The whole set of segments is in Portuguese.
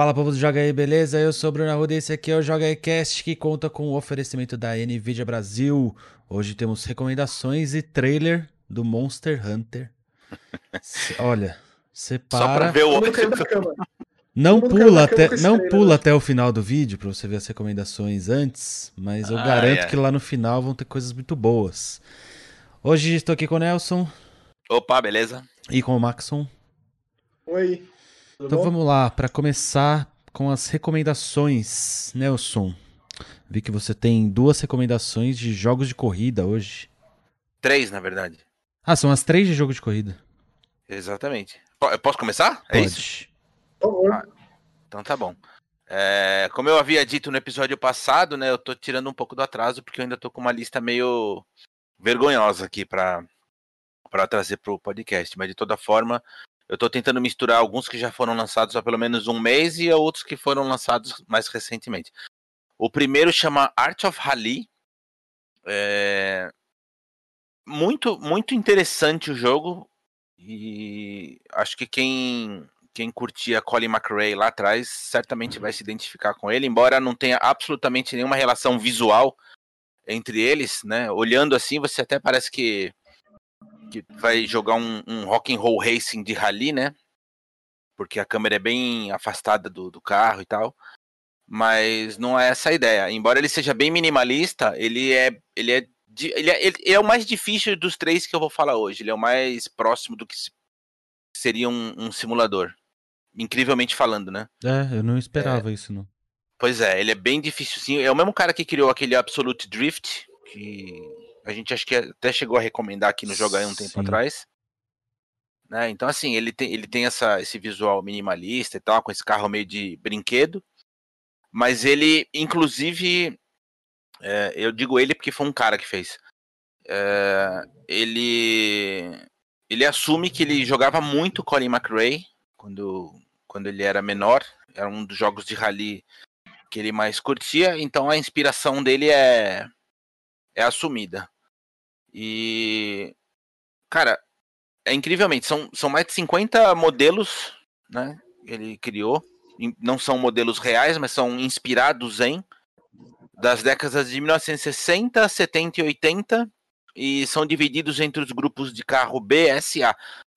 Fala povo do Joga aí, beleza? Eu sou o Bruno Arruda e esse aqui é o Joga aí Cast que conta com o oferecimento da Nvidia Brasil. Hoje temos recomendações e trailer do Monster Hunter. Olha, você Só pra para, ver o. Cama. não pula até, não pula até o final do vídeo pra você ver as recomendações antes, mas eu Ai, garanto ai. que lá no final vão ter coisas muito boas. Hoje estou aqui com o Nelson Opa, beleza? e com o Maxon. Oi. Tudo Então bom? vamos lá, para começar com as recomendações, Nelson. Vi que você tem duas recomendações de jogos de corrida hoje. Três, na verdade. Ah, são as três de jogo de corrida. Exatamente. Eu posso começar? É isso? Pode. Por favor. Ah. Então tá bom. É, como eu havia dito no episódio passado, né? Eu tô tirando um pouco do atraso, porque eu ainda tô com uma lista meio vergonhosa aqui pra, pra trazer pro podcast. Mas de toda forma, eu tô tentando misturar alguns que já foram lançados há pelo menos um mês e outros que foram lançados mais recentemente. O primeiro chama Art of Rally. É, muito, muito interessante o jogo. E acho que quem, quem curtia Colin McRae lá atrás certamente vai se identificar com ele, embora não tenha absolutamente nenhuma relação visual entre eles, né? Olhando assim, você até parece que, que vai jogar um, um rock and roll racing de rally, né? Porque a câmera é bem afastada do, do carro e tal. Mas não é essa a ideia. Embora ele seja bem minimalista, ele é, ele é ele é, ele é o mais difícil dos três que eu vou falar hoje. Ele é o mais próximo do que se- seria um, um simulador. Incrivelmente falando, né? É, eu não esperava isso, não. Pois é, ele é bem difícil sim. É o mesmo cara que criou aquele Absolute Drift, que a gente acho que até chegou a recomendar aqui no Joga aí um tempo Sim. atrás. Né? Então, assim, ele tem, ele tem essa, esse visual minimalista e tal, com esse carro meio de brinquedo. Mas ele, inclusive, é, eu digo ele porque foi um cara que fez. É, ele, ele assume que ele jogava muito Colin McRae quando, quando ele era menor. Era um dos jogos de rally que ele mais curtia, então a inspiração dele é, é assumida. E, cara, é incrivelmente, são, são mais de 50 modelos, né, que ele criou. Não são modelos reais, mas são inspirados em das décadas de 1960, 70 e 80 e são divididos entre os grupos de carro B, S, A.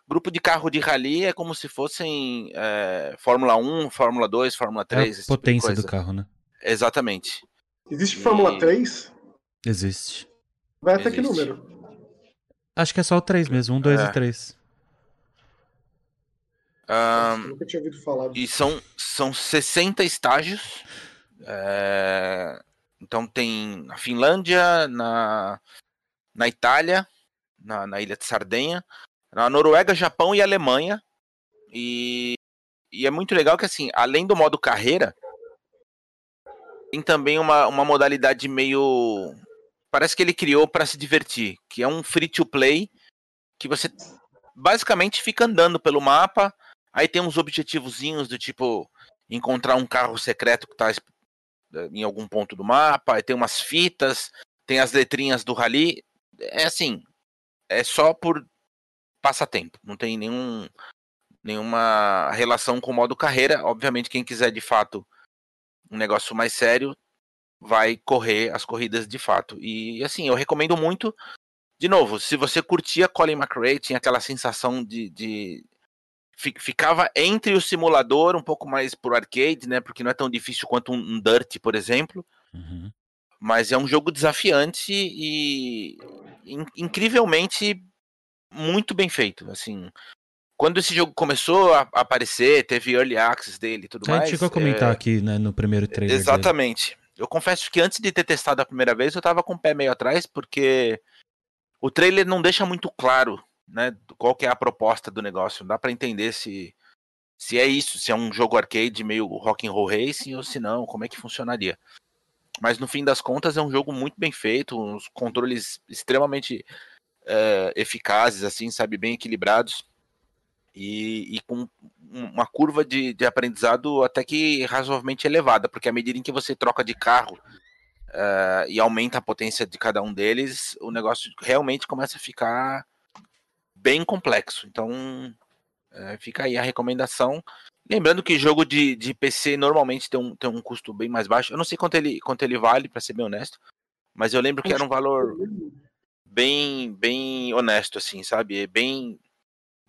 Grupo de carro de rally é como se fossem é, Fórmula 1, Fórmula 2, Fórmula É 3, a esse tipo potência coisa. do carro, né? Exatamente. Existe E- Fórmula 3? Existe. Vai até que Existe. número? Acho que é só o 3 mesmo, um, dois É. e três. Ahn, Nunca tinha ouvido falar. E são, são 60 estágios. É, Então tem na Finlândia, na, na Itália, na, na ilha de Sardenha, na Noruega, Japão e Alemanha. E, e é muito legal que assim, além do modo carreira, tem também uma, uma modalidade meio. Parece que ele criou para se divertir, que é um free to play que você basicamente fica andando pelo mapa. Aí tem uns objetivozinhos do tipo encontrar um carro secreto que tá es- em algum ponto do mapa, aí tem umas fitas, tem as letrinhas do rally. É assim, é só por passatempo, não tem nenhum nenhuma relação com o modo carreira. Obviamente, quem quiser de fato um negócio mais sério vai correr as corridas de fato. E assim, eu recomendo muito. De novo, se você curtia Colin McRae, tinha aquela sensação de, de fi- ficava entre o simulador, um pouco mais pro arcade, né? Porque não é tão difícil quanto um, um Dirt, por exemplo. Uhum. Mas é um jogo desafiante e in- incrivelmente muito bem feito. Assim, quando esse jogo começou a a aparecer, teve early access dele e tudo A mais. gente chegou a comentar é, aqui né, no primeiro trailer. dele. Eu confesso que antes de ter testado a primeira vez, eu tava com o pé meio atrás, porque o trailer não deixa muito claro, né, qual que é a proposta do negócio. Não dá pra entender se se é isso, se é um jogo arcade meio rock and roll racing ou se não, como é que funcionaria. Mas no fim das contas é um jogo muito bem feito, uns controles extremamente eh, eficazes, assim, sabe, bem equilibrados e, e com uma curva de, de aprendizado até que razoavelmente elevada, porque à medida em que você troca de carro eh, e aumenta a potência de cada um deles, o negócio realmente começa a ficar bem complexo. Então É, fica aí a recomendação. Lembrando que jogo de, de PC normalmente tem um, tem um custo bem mais baixo. Eu não sei quanto ele, quanto ele vale, para ser bem honesto. Mas eu lembro que era um valor bem, bem honesto, assim, sabe? Bem,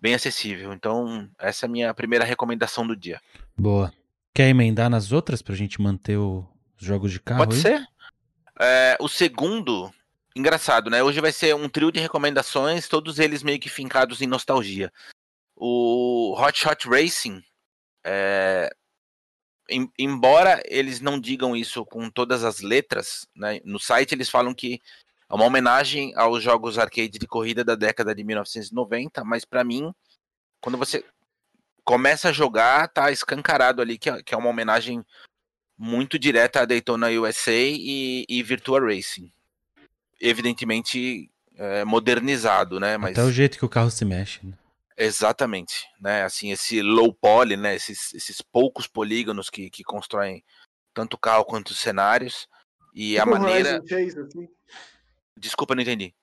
bem acessível. Então, essa é a minha primeira recomendação do dia. Boa. Quer emendar nas outras pra gente manter os jogos de carro? Pode aí? ser? É, o segundo, engraçado, né? Hoje vai ser um trio de recomendações, todos eles meio que fincados em nostalgia. O Hot Shot Racing, é, em- embora eles não digam isso com todas as letras, né? No site eles falam que é uma homenagem aos jogos arcade de corrida da década de 1990, mas pra mim, quando você começa a jogar, tá escancarado ali que é, que é uma homenagem muito direta a Daytona USA e, e Virtua Racing. Evidentemente é, modernizado, né? Mas Até o jeito que o carro se mexe. né? exatamente, né? Assim, esse low poly, né? Esses, esses poucos polígonos que, que constroem tanto o carro quanto os cenários. E a Tipo um maneira. Chase, assim. Desculpa, não entendi.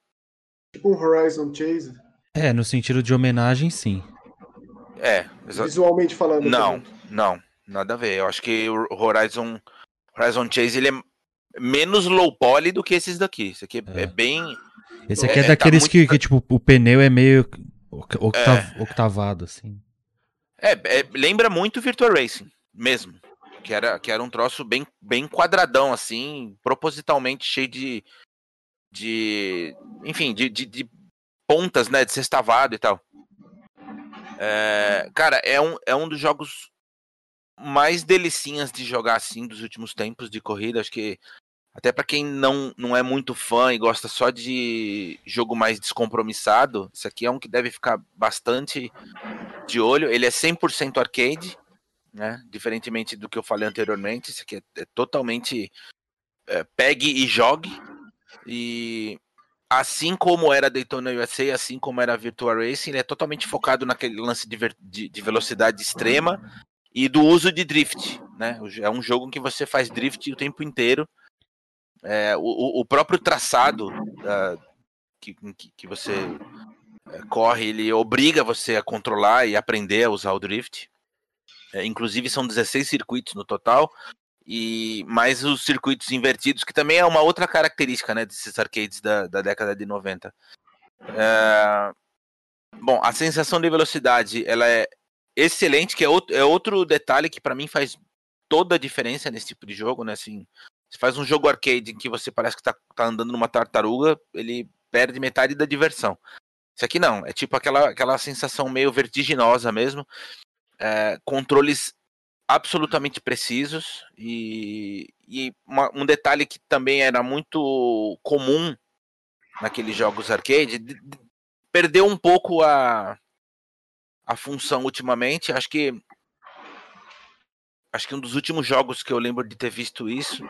Tipo um Horizon Chase. É, no sentido de homenagem, sim. É, exa- Visualmente falando. Não, também. não, nada a ver. Eu acho que o Horizon, Horizon Chase ele é menos low poly do que esses daqui. Esse aqui é, É. é bem. Esse aqui é, É, tá daqueles muito- que, que, tipo, o pneu é meio oct- octav- octavado, assim. É, é, lembra muito Virtua Racing, mesmo. Que era, que era um troço bem, bem quadradão, assim, propositalmente cheio de. De enfim, de, de, de pontas, né? De sextavado e tal. É, cara, é um, é um dos jogos mais delicinhas de jogar assim dos últimos tempos de corrida. Acho que até pra quem não, não é muito fã e gosta só de jogo mais descompromissado, isso aqui é um que deve ficar bastante de olho. Ele é 100% arcade, né? Diferentemente do que eu falei anteriormente, isso aqui é, é totalmente é, pegue e jogue. E assim como era Daytona USA, assim como era Virtua Racing, ele é totalmente focado naquele lance de, de- de velocidade extrema e do uso de drift, né? É um jogo em que você faz drift o tempo inteiro. É, o- o, próprio traçado ah, que, que, você é, corre, ele obriga você a controlar e aprender a usar o drift. É, inclusive são 16 circuitos no total. E mais os circuitos invertidos, que também é uma outra característica né, desses arcades da, da década de 90. É, Bom, a sensação de velocidade ela é excelente, que é outro, é outro detalhe que para mim faz toda a diferença nesse tipo de jogo, né? Assim, você faz um jogo arcade em que você parece que tá, tá andando numa tartaruga, ele perde metade da diversão. Isso aqui não, é tipo aquela, aquela sensação meio vertiginosa mesmo. É, controles absolutamente precisos e, e uma- um detalhe que também era muito comum naqueles jogos arcade, de- de- perdeu um pouco a, a função ultimamente. Acho que acho que um dos últimos jogos que eu lembro de ter visto isso,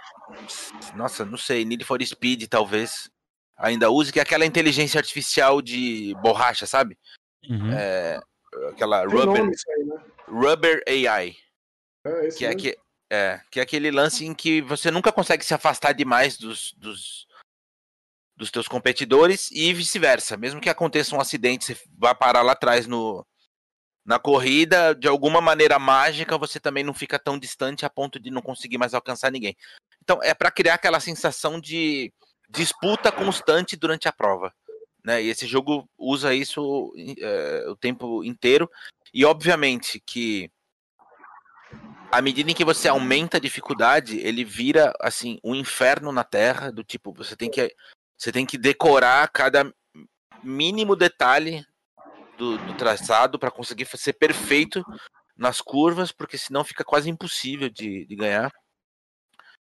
nossa, não sei, Need for Speed talvez ainda use, que é aquela inteligência artificial de borracha, sabe? Uhum. É, aquela Tem Rubber, nome né? Rubber AI. É, Que é, que, é, que é aquele lance em que você nunca consegue se afastar demais dos, dos, dos teus competidores e vice-versa. Mesmo que aconteça um acidente, você vá parar lá atrás no, na corrida, de alguma maneira mágica, você também não fica tão distante a ponto de não conseguir mais alcançar ninguém. Então, é para criar aquela sensação de disputa constante durante a prova. Né? E esse jogo usa isso é, o tempo inteiro. E, obviamente, que à medida em que você aumenta a dificuldade, ele vira assim um inferno na Terra, do tipo, você tem que você tem que decorar cada mínimo detalhe do, do traçado para conseguir ser perfeito nas curvas, porque senão fica quase impossível de, de ganhar.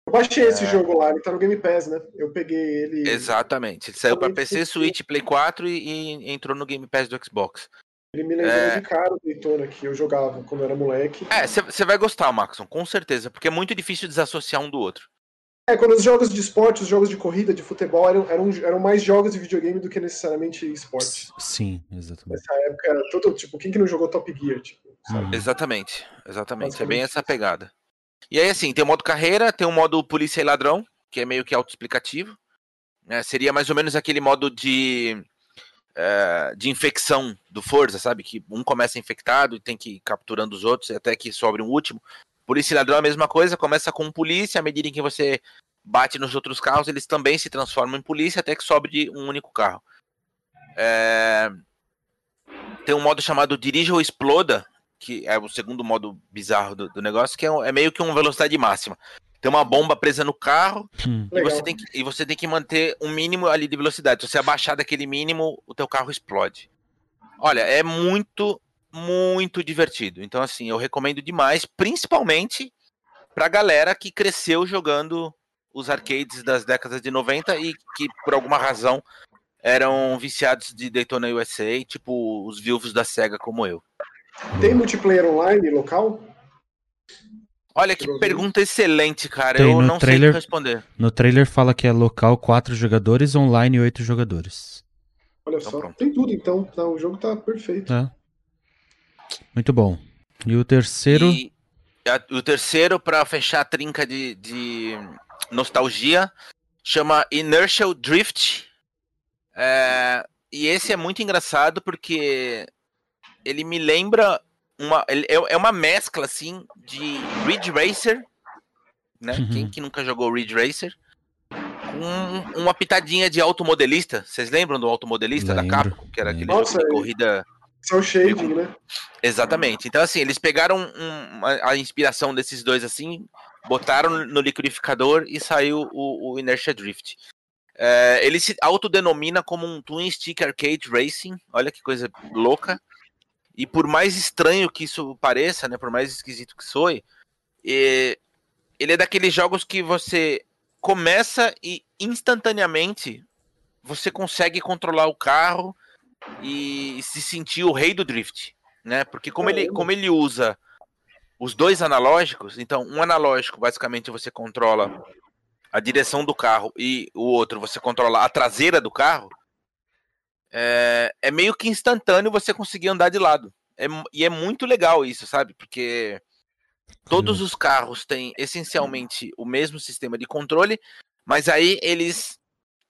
Eu baixei esse É. jogo lá, ele tá no Game Pass, né? Eu peguei ele. Exatamente. Ele saiu para PC, Switch, Play 4 e, e entrou no Game Pass do Xbox. Ele me lembrou É. de cara o Daytona que eu jogava quando eu era moleque. É, você vai gostar, Maxon, com certeza, porque é muito difícil desassociar um do outro. É, quando os jogos de esporte, os jogos de corrida, de futebol, eram, eram, eram mais jogos de videogame do que necessariamente esporte. Sim, exatamente. Nessa época era todo, tipo, quem que não jogou Top Gear, tipo, sabe? Uhum. Exatamente, exatamente. É bem essa pegada. E aí, assim, tem o modo carreira, tem o modo polícia e ladrão, que é meio que autoexplicativo. né? Seria mais ou menos aquele modo de é, de infecção do Forza, sabe? Que um começa infectado e tem que ir capturando os outros até que sobre um último. Polícia e ladrão é a mesma coisa, começa com polícia, à medida em que você bate nos outros carros, eles também se transformam em polícia até que sobre um único carro. É... Tem um modo chamado Dirija ou Exploda, que é o segundo modo bizarro do, do negócio, que é, é, meio que uma velocidade máxima. Tem uma bomba presa no carro hum. e, você tem que, e você tem que manter um mínimo ali de velocidade. Se você abaixar daquele mínimo, o teu carro explode. Olha, é muito, muito divertido. Então, assim, eu recomendo demais, principalmente pra galera que cresceu jogando os arcades das décadas de 90 e que, por alguma razão, eram viciados de Daytona USA, tipo os vivos da SEGA como eu. Tem multiplayer online local? Olha que pergunta excelente, cara. Tem, eu não trailer, sei responder. No trailer fala que é local 4 jogadores, online 8 jogadores. Olha então, só, pronto. tem tudo então. Tá, o jogo tá perfeito. É. Muito bom. E o terceiro? E a, o terceiro, para fechar a trinca de, de nostalgia, chama Inertial Drift. É, e esse é muito engraçado porque ele me lembra uma. É, é uma mescla, assim, de Ridge Racer, né? Uhum. Quem que nunca jogou Ridge Racer? Com uma pitadinha de automodelista. Vocês lembram do automodelista Lembro. da Capcom? Que era aquele Nossa, jogo de corrida. São shading, né? Exatamente. Então, assim, eles pegaram um, a inspiração desses dois, assim, botaram no liquidificador e saiu o, o Inertia Drift. É, ele se autodenomina como um Twin Stick Arcade Racing. Olha que coisa louca. E por mais estranho que isso pareça, né, por mais esquisito que soe, é, ele é daqueles jogos que você começa e instantaneamente você consegue controlar o carro e se sentir o rei do drift, né? Porque como ele, como ele usa os dois analógicos, então um analógico basicamente você controla a direção do carro e o outro você controla a traseira do carro, é, é meio que instantâneo você conseguir andar de lado. É, e é muito legal isso, sabe? Porque todos os carros têm essencialmente o mesmo sistema de controle, mas aí eles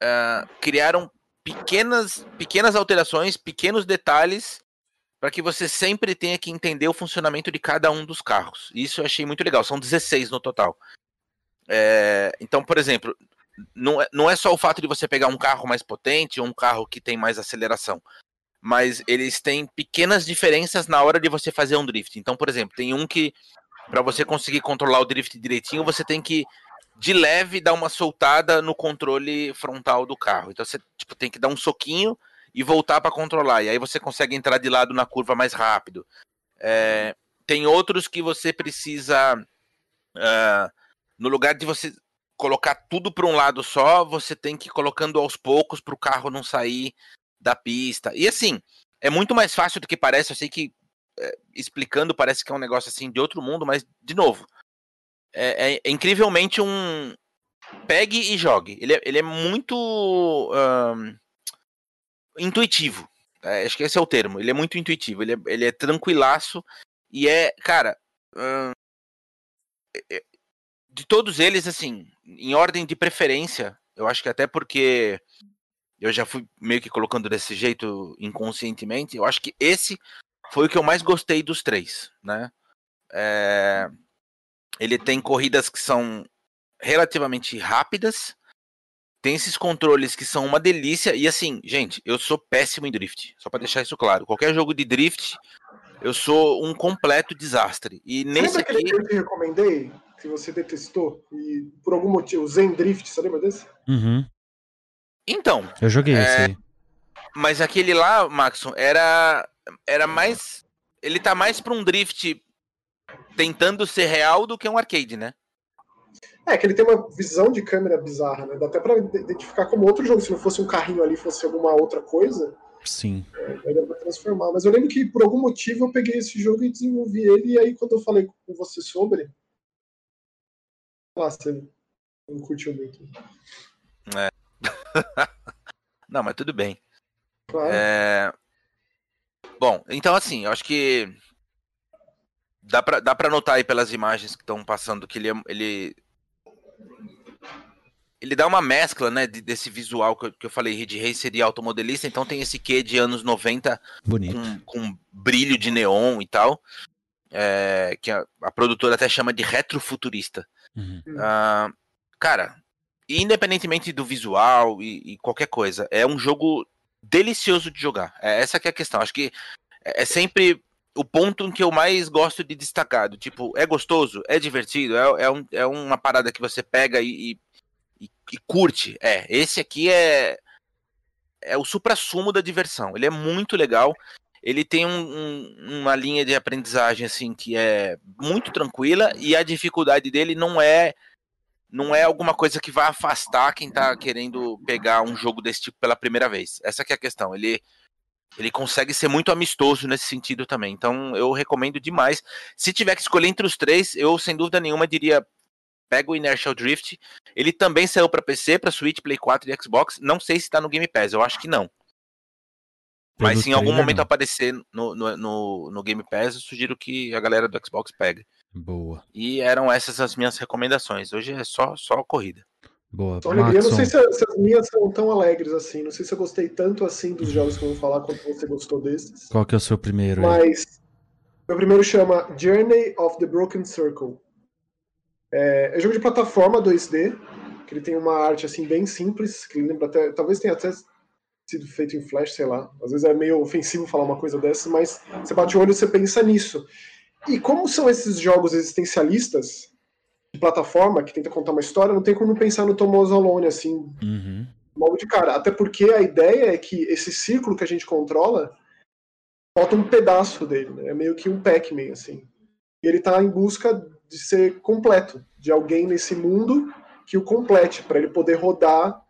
uh, criaram pequenas, pequenas alterações, pequenos detalhes para que você sempre tenha que entender o funcionamento de cada um dos carros. Isso eu achei muito legal. São 16 no total. É, então, por exemplo, não é, não é só o fato de você pegar um carro mais potente ou um carro que tem mais aceleração, mas eles têm pequenas diferenças na hora de você fazer um drift. Então, por exemplo, tem um que para você conseguir controlar o drift direitinho, você tem que de leve dar uma soltada no controle frontal do carro. Então você tipo, tem que dar um soquinho e voltar para controlar. E aí você consegue entrar de lado na curva mais rápido. É, tem outros que você precisa, uh, no lugar de você colocar tudo para um lado só, você tem que ir colocando aos poucos para o carro não sair da pista. E assim, é muito mais fácil do que parece. Eu sei que é, explicando parece que é um negócio assim de outro mundo, mas de novo, é, é, é incrivelmente um pegue e jogue. Ele é, ele é muito um, intuitivo. É, acho que esse é o termo. Ele é muito intuitivo. Ele é, ele é tranquilaço e é, cara. Hum, de todos eles, assim, em ordem de preferência, eu acho que até porque eu já fui meio que colocando desse jeito inconscientemente, eu acho que esse foi o que eu mais gostei dos três, né? É... Ele tem corridas que são relativamente rápidas, tem esses controles que são uma delícia, e assim, gente, eu sou péssimo em drift, só para deixar isso claro. Qualquer jogo de drift, eu sou um completo desastre. E nesse aqui. que eu te recomendei? Que você detestou e por algum motivo, o Zen Drift, você lembra desse? Uhum. Então. Eu joguei é... esse aí. Mas aquele lá, Maxon, era era mais ele tá mais para um drift tentando ser real do que um arcade, né? É, que ele tem uma visão de câmera bizarra, né? Dá até pra identificar como outro jogo. Se não fosse um carrinho ali, fosse alguma outra coisa. Sim. É, dá pra transformar. Mas eu lembro que por algum motivo eu peguei esse jogo e desenvolvi ele. E aí, quando eu falei com você sobre, nossa, não curtiu muito. É. não, mas tudo bem. Claro. É... Bom, então assim, eu acho que dá pra, dá pra notar aí pelas imagens que estão passando que ele, é, ele ele dá uma mescla, né, de, desse visual que eu, que eu falei, Ridge Racer e automodelista, então tem esse quê de anos 90 Bonito. com, com brilho de neon e tal, é, que a, a produtora até chama de retrofuturista. Uhum. Ah, cara, independentemente do visual e, e qualquer coisa, é um jogo delicioso de jogar. É essa que é a questão. Acho que é é sempre o ponto em que eu mais gosto de destacar. do Tipo, é gostoso, é divertido, é, é, um- é uma parada que você pega e, e- e- e curte. É, esse aqui é é o supra-sumo da diversão. Ele é muito legal. Ele tem um- um- uma linha de aprendizagem assim que é muito tranquila e a dificuldade dele não é não é alguma coisa que vai afastar quem tá querendo pegar um jogo desse tipo pela primeira vez. Essa é a questão. Ele ele consegue ser muito amistoso nesse sentido também. Então eu recomendo demais. Se tiver que escolher entre os três, eu sem dúvida nenhuma diria pega o Inertial Drift. Ele também saiu para PC, para Switch, Play 4 e Xbox. Não sei se tá no Game Pass, eu acho que não. Mas se em algum momento não. aparecer no, no, no, no Game Pass, eu sugiro que a galera do Xbox pegue. Boa, E eram essas as minhas recomendações. Hoje é só, só corrida. boa. Alegria. Eu não sei se, se as minhas são tão alegres assim. Não sei se eu gostei tanto assim dos jogos que eu vou falar quanto você gostou desses. qual que é o seu primeiro aí? Mas meu primeiro chama Journey of the Broken Circle. É, é jogo de plataforma 2D, que ele tem uma arte assim bem simples, que lembra até, talvez tenha até sido feito em Flash, sei lá. Às vezes é meio ofensivo falar uma coisa dessa, mas você bate o olho e você pensa nisso. E como são esses jogos existencialistas de plataforma que tenta contar uma história, não tem como pensar no Thomas Alone assim, Uhum. logo de cara. Até porque a ideia é que esse círculo que a gente controla falta um pedaço dele, né? É meio que um Pac-Man, assim. E ele tá em busca de ser completo, de alguém nesse mundo que o complete, para ele poder rodar,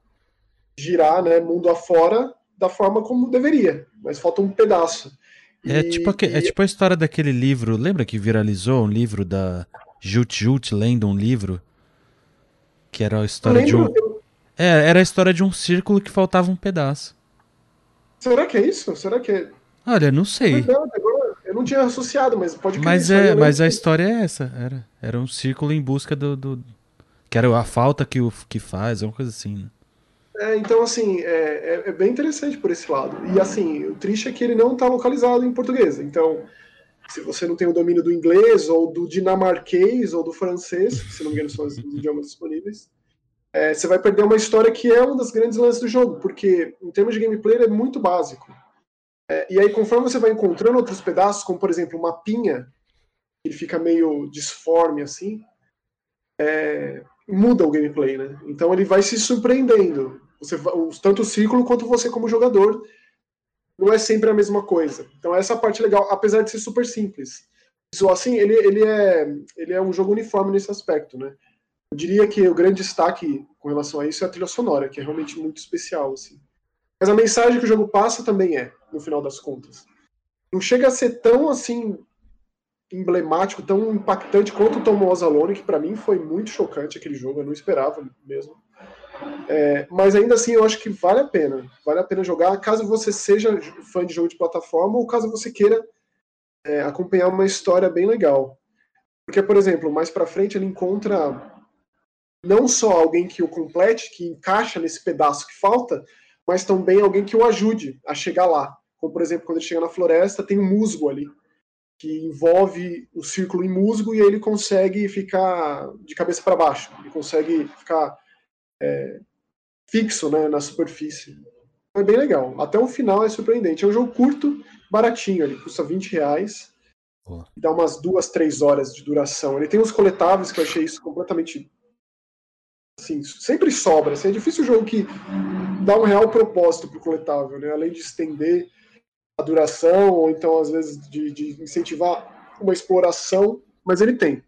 girar, né, mundo afora da forma como deveria. Mas falta um pedaço. É, E- tipo, é e- tipo a história daquele livro, lembra que viralizou um livro da Jut Jut lendo um livro? Que era a história de um. eu- É, era a história de um círculo que faltava um pedaço. será que é isso? Será que é. Olha, não sei. Eu não tinha associado, mas pode Mas é, mas a história é essa. Era, era um círculo em busca do, do- que era a falta que o que faz, uma coisa assim. Né? É, então, assim, é, é- é bem interessante por esse lado. E, assim, o triste é que ele não está localizado em português. Então, se você não tem o domínio do inglês, ou do dinamarquês, ou do francês, que, se não me engano são os idiomas disponíveis, é, você vai perder uma história que é um dos grandes lances do jogo, porque, em termos de gameplay, ele é muito básico. É, e aí, conforme você vai encontrando outros pedaços, como, por exemplo, uma pinha, ele fica meio disforme, assim, é, muda o gameplay, né? Então ele vai se surpreendendo. Você, tanto o círculo quanto você como jogador. Não é sempre a mesma coisa. Então essa é parte legal, apesar de ser super simples. Isso, assim, ele, ele, é, ele é um jogo uniforme nesse aspecto, né? Eu diria que o grande destaque com relação a isso é a trilha sonora, que é realmente muito especial, assim. Mas a mensagem que o jogo passa também é, no final das contas. Não chega a ser tão, assim, emblemático, tão impactante quanto o Thomas Alone, que para mim foi muito chocante aquele jogo, eu não esperava mesmo. É, mas ainda assim eu acho que vale a pena. Vale a pena jogar, caso você seja fã de jogo de plataforma ou caso você queira é, acompanhar uma história bem legal. Porque, por exemplo, mais pra frente ele encontra não só alguém que o complete, que encaixa nesse pedaço que falta, mas também alguém que o ajude a chegar lá. Como, por exemplo, quando ele chega na floresta, tem um musgo ali que envolve o círculo em musgo e ele consegue ficar de cabeça para baixo. Ele consegue ficar é, fixo né, na superfície. É bem legal. Até o final é surpreendente. É um jogo curto, baratinho. Ele custa 20 reais. Pô. Dá umas duas, três horas de duração. Ele tem uns coletáveis que eu achei isso completamente. Assim, sempre sobra. Assim, é difícil o jogo que dá um real propósito pro coletável, né? Além de estender a duração, ou então, às vezes, de, de incentivar uma exploração, mas ele tem.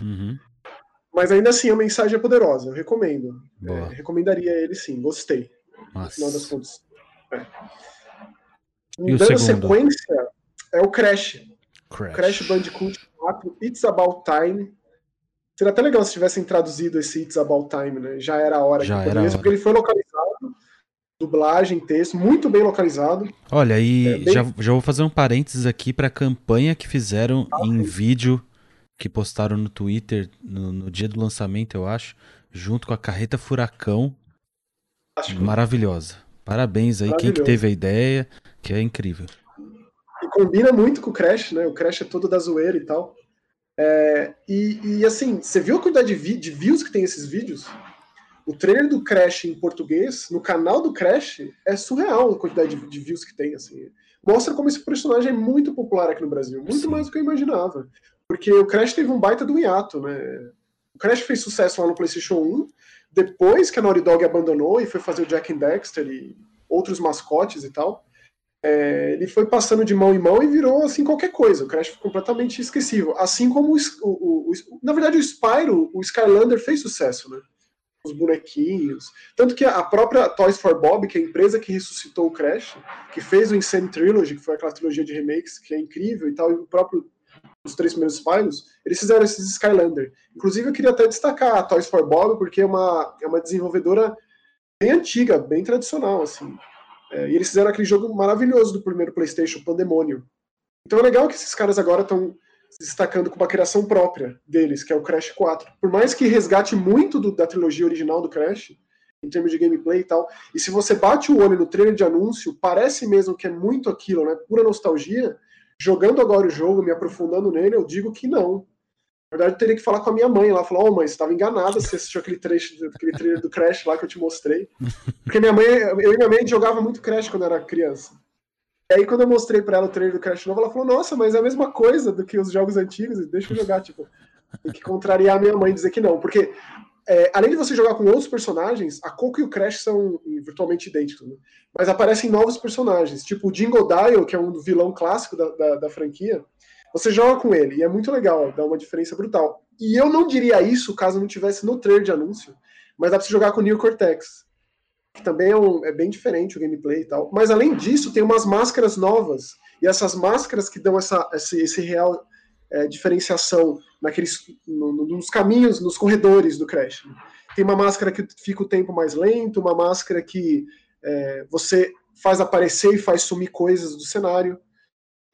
Uhum. Mas ainda assim, a mensagem é poderosa, eu recomendo. É, recomendaria ele sim, gostei. No final das Nossa. contas. É. E Dando sequência, é o Crash. Crash. Crash Bandicoot 4, It's About Time. Seria até legal se tivessem traduzido esse It's About Time, né? Já era a hora Já que era a poderia, porque ele foi localizado, dublagem, texto, muito bem localizado. Olha, e É bem- já, já vou fazer um parênteses aqui pra campanha que fizeram Ah, em vídeo que postaram no Twitter no, no dia do lançamento, eu acho, junto com a carreta Furacão. Acho Maravilhosa. Parabéns aí quem que teve a ideia, que é incrível. E combina muito com o Crash, né? O Crash é todo da zoeira e tal. É, e, e, assim, você viu a quantidade de, vi de, views que tem esses vídeos? O trailer do Crash em português, no canal do Crash, é surreal a quantidade de, de views que tem. Assim. Mostra como esse personagem é muito popular aqui no Brasil, muito Sim. mais do que eu imaginava. Porque o Crash teve um baita do hiato, né? O Crash fez sucesso lá no PlayStation 1, depois que a Naughty Dog abandonou e foi fazer o Jack and Dexter e outros mascotes e tal. É, ele foi passando de mão em mão e virou assim qualquer coisa. O Crash foi completamente esquecível. Assim como o, o, o, na verdade o Spyro, o Skylander fez sucesso, né? Os bonequinhos. Tanto que a própria Toys for Bob, que é a empresa que ressuscitou o Crash, que fez o Insane Trilogy, que foi aquela trilogia de remakes que é incrível e tal, e o próprio os três primeiros Spyros, eles fizeram esses Skylander. Inclusive eu queria até destacar a Toys for Bob, porque é uma, é uma desenvolvedora bem antiga, bem tradicional, assim. É, e eles fizeram aquele jogo maravilhoso do primeiro PlayStation, Pandemônio. Então é legal que esses caras agora estão se destacando com uma criação própria deles, que é o Crash 4. Por mais que resgate muito do, da trilogia original do Crash, em termos de gameplay e tal, e se você bate o olho no trailer de anúncio, parece mesmo que é muito aquilo, né? Pura nostalgia. Jogando agora o jogo, me aprofundando nele, eu digo que não. Na verdade, eu teria que falar com a minha mãe. Ela falou: Ô, oh, mãe, você estava enganada você assistiu aquele trecho, aquele trailer do Crash lá que eu te mostrei. Porque minha mãe, eu e minha mãe jogava muito Crash quando era criança. E aí, quando eu mostrei pra ela o trailer do Crash novo, ela falou: Nossa, mas é a mesma coisa do que os jogos antigos, deixa eu jogar. Tipo, tem que contrariar a minha mãe e dizer que não. Porque, é, além de você jogar com outros personagens, a Coco e o Crash são virtualmente idênticos. Né? Mas aparecem novos personagens, tipo o Jingle Dial, que é um vilão clássico da, da, da franquia você joga com ele e é muito legal, dá uma diferença brutal. E eu não diria isso caso não tivesse no trailer de anúncio, mas dá pra você jogar com o Neo Cortex, que também é, um, é, bem diferente o gameplay e tal. Mas além disso, tem umas máscaras novas, e essas máscaras que dão essa, esse, esse real é, diferenciação naqueles, no, nos caminhos, nos corredores do Crash. Tem uma máscara que fica o tempo mais lento, uma máscara que é, você faz aparecer e faz sumir coisas do cenário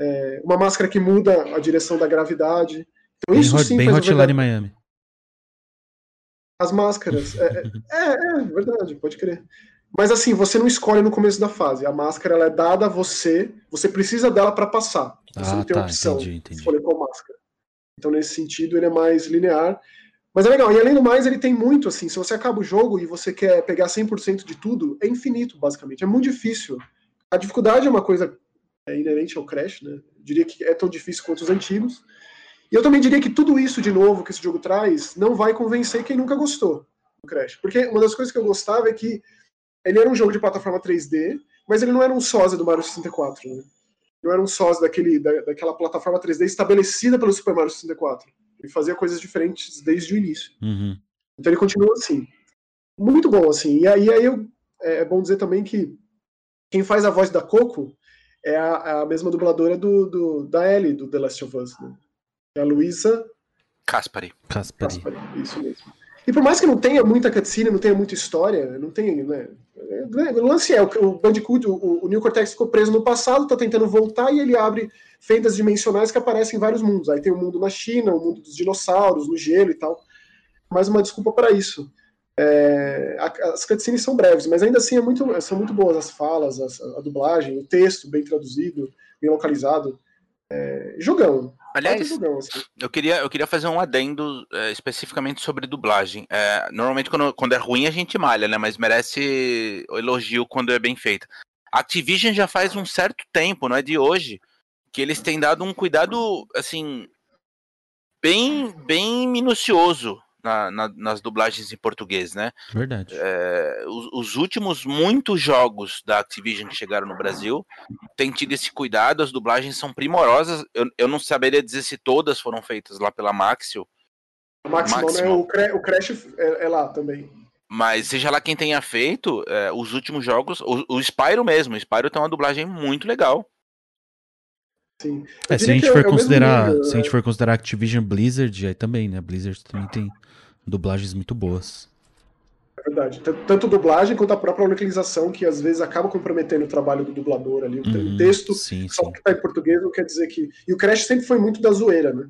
é, uma máscara que muda a direção da gravidade. Então, bem isso hot, sim bem Hotline Miami. As máscaras. É, é, é, é, verdade, pode crer. Mas assim, você não escolhe no começo da fase. A máscara ela é dada a você, você precisa dela para passar. Você ah, não tem tá, opção entendi, entendi. de escolher qual. Então, nesse sentido, ele é mais linear. Mas é legal. E além do mais, ele tem muito, assim, se você acaba o jogo e você quer pegar 100% de tudo, é infinito, basicamente. É muito difícil. A dificuldade é uma coisa é inerente ao Crash, né? Eu diria que é tão difícil quanto os antigos. E eu também diria que tudo isso de novo que esse jogo traz não vai convencer quem nunca gostou do Crash. Porque uma das coisas que eu gostava é que ele era um jogo de plataforma 3D, mas ele não era um sósia do Mario 64, né? Não era um sósia daquele, da, daquela plataforma 3D estabelecida pelo Super Mario 64. Ele fazia coisas diferentes desde o início. Uhum. Então ele continua assim. Muito bom, assim. E aí, aí eu, é, é bom dizer também que quem faz a voz da Coco é a, a mesma dubladora do, do, da Ellie, do The Last of Us. Né? É a Luísa Caspari. Caspari. Caspari. Isso mesmo. E por mais que não tenha muita cutscene, não tenha muita história, não tem, né? O lance é, o Bandicoot, o, o New Cortex ficou preso no passado, tá tentando voltar e ele abre fendas dimensionais que aparecem em vários mundos. Aí tem o mundo na China, o mundo dos dinossauros, no gelo e tal. Mais uma desculpa para isso. É, as cutscenes são breves, mas ainda assim é muito, são muito boas as falas, a, a dublagem, o texto bem traduzido, bem localizado. É, jogão. Aliás, assim. eu, queria, eu queria fazer um adendo é, especificamente sobre dublagem. É, normalmente, quando, quando é ruim, a gente malha, né? Mas merece o elogio quando é bem feita. A Activision já faz um certo tempo, não é de hoje, que eles têm dado um cuidado, assim, bem, bem minucioso na, na, nas dublagens em português, né? Verdade. É, os, os, últimos muitos jogos da Activision que chegaram no Brasil têm tido esse cuidado, as dublagens são primorosas. Eu, eu não saberia dizer se todas foram feitas lá pela Maxio. Maximum, Maximum. Né? O, Cre o Crash é, é, lá também. Mas seja lá quem tenha feito, é, os últimos jogos, o, o Spyro mesmo, o Spyro tem uma dublagem muito legal. Sim. É, se a gente for é considerar, nível, se a gente for considerar Activision Blizzard, aí também, né? Blizzard também tem dublagens muito boas. É verdade. Tanto dublagem quanto a própria localização, que às vezes acaba comprometendo o trabalho do dublador ali. O uhum, texto, sim, só sim. que tá em português, não quer dizer que. E o Crash sempre foi muito da zoeira, né?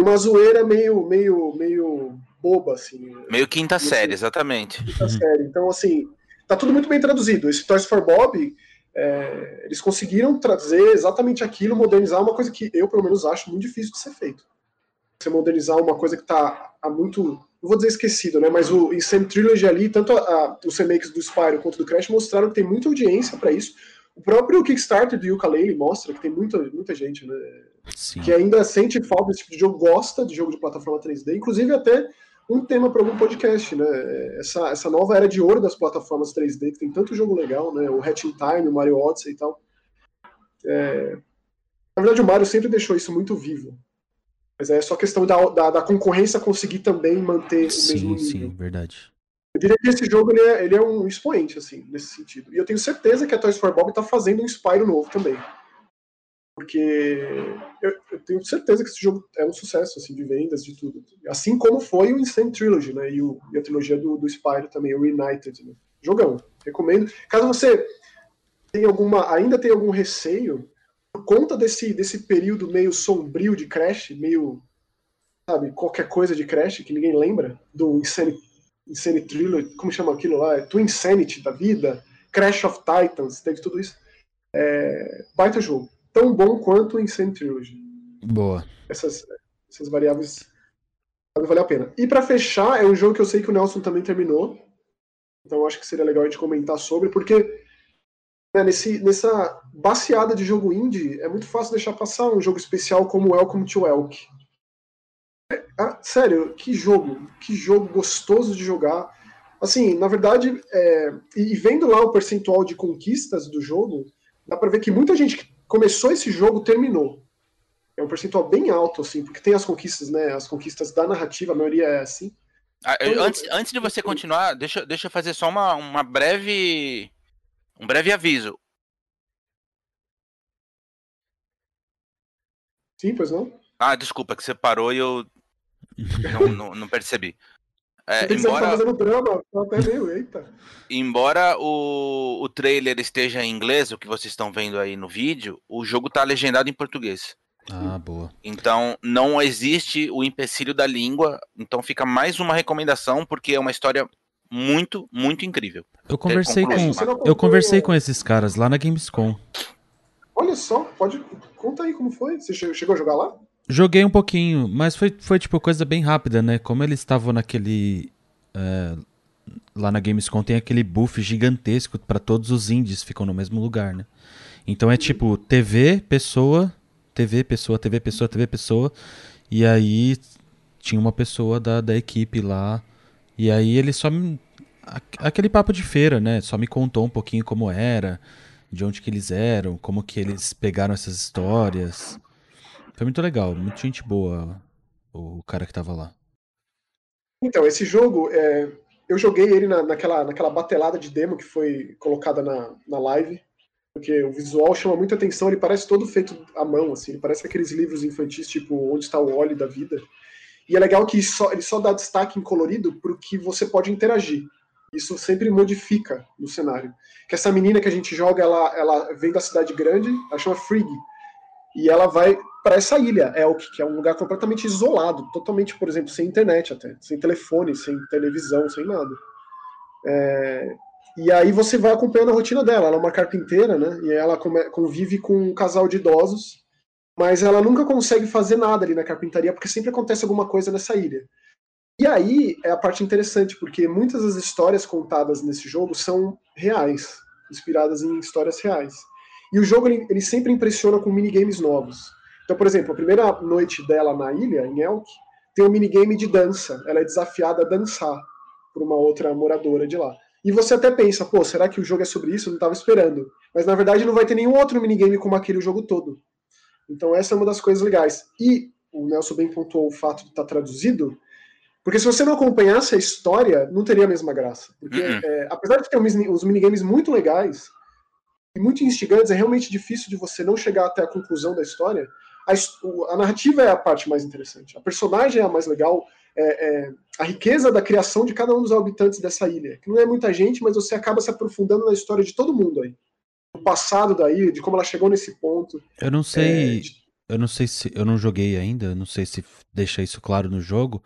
uma zoeira meio, meio, meio boba, assim. Meio quinta série, exatamente. Quinta série. Então, assim, tá tudo muito bem traduzido. Esse Toys for Bob, é, eles conseguiram trazer exatamente aquilo, modernizar uma coisa que eu, pelo menos, acho muito difícil de ser feito. Você modernizar uma coisa que tá há muito, não vou dizer esquecido, né? Mas o Insane Trilogy ali, tanto a, a, os remakes do Spyro quanto do Crash mostraram que tem muita audiência para isso. O próprio Kickstarter do Yooka-Laylee mostra que tem muita, muita gente, né? Sim. Que ainda sente falta desse tipo de jogo, gosta de jogo de plataforma 3D, inclusive até um tema para algum podcast, né? Essa, essa nova era de ouro das plataformas 3D, que tem tanto jogo legal, né? O Hatching Time, o Mario Odyssey e tal. É... Na verdade, o Mario sempre deixou isso muito vivo. Mas é só questão da, da, da concorrência conseguir também manter sim, o mesmo nível. Sim, verdade. Eu diria que esse jogo ele é, ele é um expoente, assim, nesse sentido. E eu tenho certeza que a Toys for Bob está fazendo um Spyro novo também. Porque eu, eu, tenho certeza que esse jogo é um sucesso, assim, de vendas, de tudo. Assim como foi o Insane Trilogy, né? E, o, e a trilogia do, do Spyro também, o Reunited, né? Jogão. Recomendo. Caso você tenha alguma, ainda tenha algum receio, por conta desse, desse período meio sombrio de Crash, meio, sabe, qualquer coisa de Crash, que ninguém lembra, do Insane, Insane Trilogy, como chama aquilo lá? Twin Insanity da vida, Crash of Titans, teve tudo isso. É, baita jogo tão bom quanto o Insane Trilogy. Boa. Essas, essas variáveis valer a pena. E para fechar, é um jogo que eu sei que o Nelson também terminou. Então acho que seria legal a gente comentar sobre, porque né, nesse, nessa baseada de jogo indie, é muito fácil deixar passar um jogo especial como Welcome to Elk. É, ah, sério, que jogo, que jogo gostoso de jogar. Assim, na verdade, é, e vendo lá o percentual de conquistas do jogo, dá para ver que muita gente começou esse jogo, terminou. É um percentual bem alto, assim, porque tem as conquistas, né? As conquistas da narrativa, a maioria é assim. Ah, então, antes, antes de você continuar, deixa, deixa eu fazer só uma, uma breve. Um breve aviso. Sim, pois não? Ah, desculpa, que você parou e eu não, não, não percebi. É, embora... Tá fazendo drama, até meio, eita. Embora o, o trailer esteja em inglês, o que vocês estão vendo aí no vídeo, o jogo tá legendado em português. Ah, boa. Então não existe o empecilho da língua, então fica mais uma recomendação porque é uma história muito, muito incrível. Eu conversei com eu conversei com esses caras lá na Gamescom. Olha só, pode conta aí como foi. Você chegou a jogar lá? Joguei um pouquinho, mas foi, foi tipo coisa bem rápida, né? Como eles estavam naquele. É, lá na Gamescom tem aquele buff gigantesco para todos os indies ficam no mesmo lugar, né? Então é tipo TV, pessoa, TV, pessoa, TV, pessoa, TV, pessoa. E aí tinha uma pessoa da, da equipe lá. E aí ele só me. Aquele papo de feira, né? Só me contou um pouquinho como era, de onde que eles eram, como que eles pegaram essas histórias. Foi muito legal, muito gente boa o cara que tava lá. Então, esse jogo, é, eu joguei ele na, naquela, naquela batelada de demo que foi colocada na, na live, porque o visual chama muita atenção, ele parece todo feito à mão, assim, ele parece aqueles livros infantis, tipo Onde está o óleo da vida. E é legal que só, ele só dá destaque em colorido para o que você pode interagir. Isso sempre modifica no cenário. Que essa menina que a gente joga, ela, ela vem da cidade grande, ela chama Frigg, e ela vai para essa ilha, Elk, que é um lugar completamente isolado, totalmente, por exemplo, sem internet até, sem telefone, sem televisão, sem nada. É, e aí você vai acompanhando a rotina dela. Ela é uma carpinteira, né? E ela convive com um casal de idosos, mas ela nunca consegue fazer nada ali na carpintaria porque sempre acontece alguma coisa nessa ilha. E aí é a parte interessante, porque muitas das histórias contadas nesse jogo são reais, inspiradas em histórias reais. E o jogo ele, ele sempre impressiona com minigames novos. Então, por exemplo, a primeira noite dela na ilha, em Elk, tem um minigame de dança. Ela é desafiada a dançar por uma outra moradora de lá. E você até pensa, pô, será que o jogo é sobre isso? Eu não estava esperando. Mas na verdade não vai ter nenhum outro minigame como aquele o jogo todo. Então essa é uma das coisas legais. E o Nelson bem pontuou o fato de estar tá traduzido, porque se você não acompanhasse a história, não teria a mesma graça. Porque uhum. é, apesar de ter uns minigames muito legais e muito instigantes, é realmente difícil de você não chegar até a conclusão da história a, a, narrativa é a parte mais interessante. A personagem é a mais legal. É, é, a riqueza da criação de cada um dos habitantes dessa ilha. Que não é muita gente, mas você acaba se aprofundando na história de todo mundo aí. Passado da ilha, de como ela chegou nesse ponto. Eu não sei. É, de... eu não sei se eu não joguei ainda, não sei se deixa isso claro no jogo,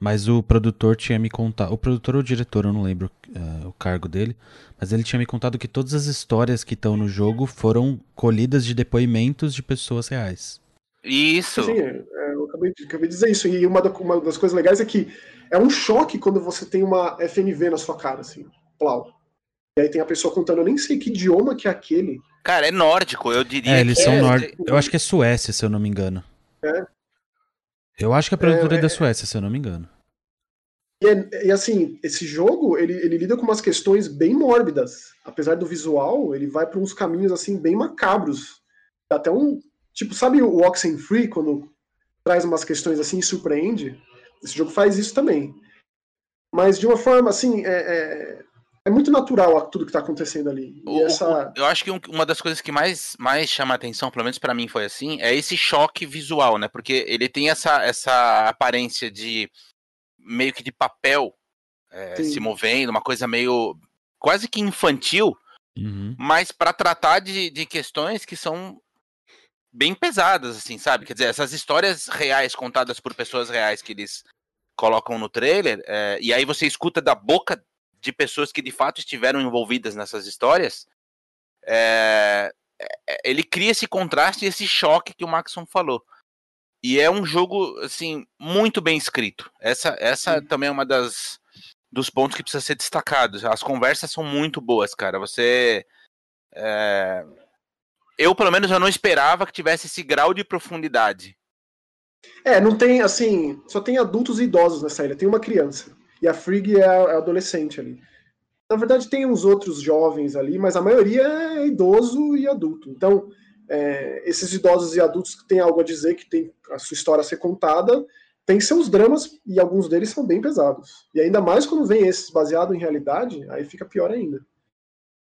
mas o produtor tinha me contado, o produtor ou o diretor, eu não lembro uh, o cargo dele, mas ele tinha me contado que todas as histórias que estão no jogo foram colhidas de depoimentos de pessoas reais. Isso. Sim, é, é, eu acabei, acabei de dizer isso. E uma, da, uma, das coisas legais é que é um choque quando você tem uma FNV na sua cara, assim, plau. E aí tem a pessoa contando, eu nem sei que idioma que é aquele. Cara, é nórdico, eu diria. É, eles são é, nórdicos. Eu acho que é Suécia, se eu não me engano. É. Eu acho que a produtora é, é da Suécia, se eu não me engano. E, é, e, assim, esse jogo, ele, ele lida com umas questões bem mórbidas. Apesar do visual, ele vai para uns caminhos, assim, bem macabros. Até um... Tipo, sabe o Oxenfree, quando traz umas questões assim e surpreende? Esse jogo faz isso também. Mas de uma forma, assim, é, é, muito natural tudo que está acontecendo ali. O, essa... eu acho que uma das coisas que mais, mais chama a atenção, pelo menos para mim foi assim, é esse choque visual, né? Porque ele tem essa, essa aparência de meio que de papel é, se movendo, uma coisa meio quase que infantil, uhum. mas para tratar de, de questões que são bem pesadas, assim, sabe? Quer dizer, essas histórias reais contadas por pessoas reais que eles colocam no trailer, é, e aí você escuta da boca de pessoas que de fato estiveram envolvidas nessas histórias, é, é, ele cria esse contraste e esse choque que o Maxon falou. E é um jogo, assim, muito bem escrito. Essa, essa também é uma das dos pontos que precisa ser destacados. As conversas são muito boas, cara. Você. É... Eu, pelo menos, eu não esperava que tivesse esse grau de profundidade. É, não tem, assim, só tem adultos e idosos nessa ilha, tem uma criança. E a Frigg é, é adolescente ali. Na verdade, tem uns outros jovens ali, mas a maioria é idoso e adulto. Então, é, esses idosos e adultos que têm algo a dizer, que tem a sua história a ser contada, tem seus dramas e alguns deles são bem pesados. E ainda mais quando vem esses baseado em realidade, aí fica pior ainda.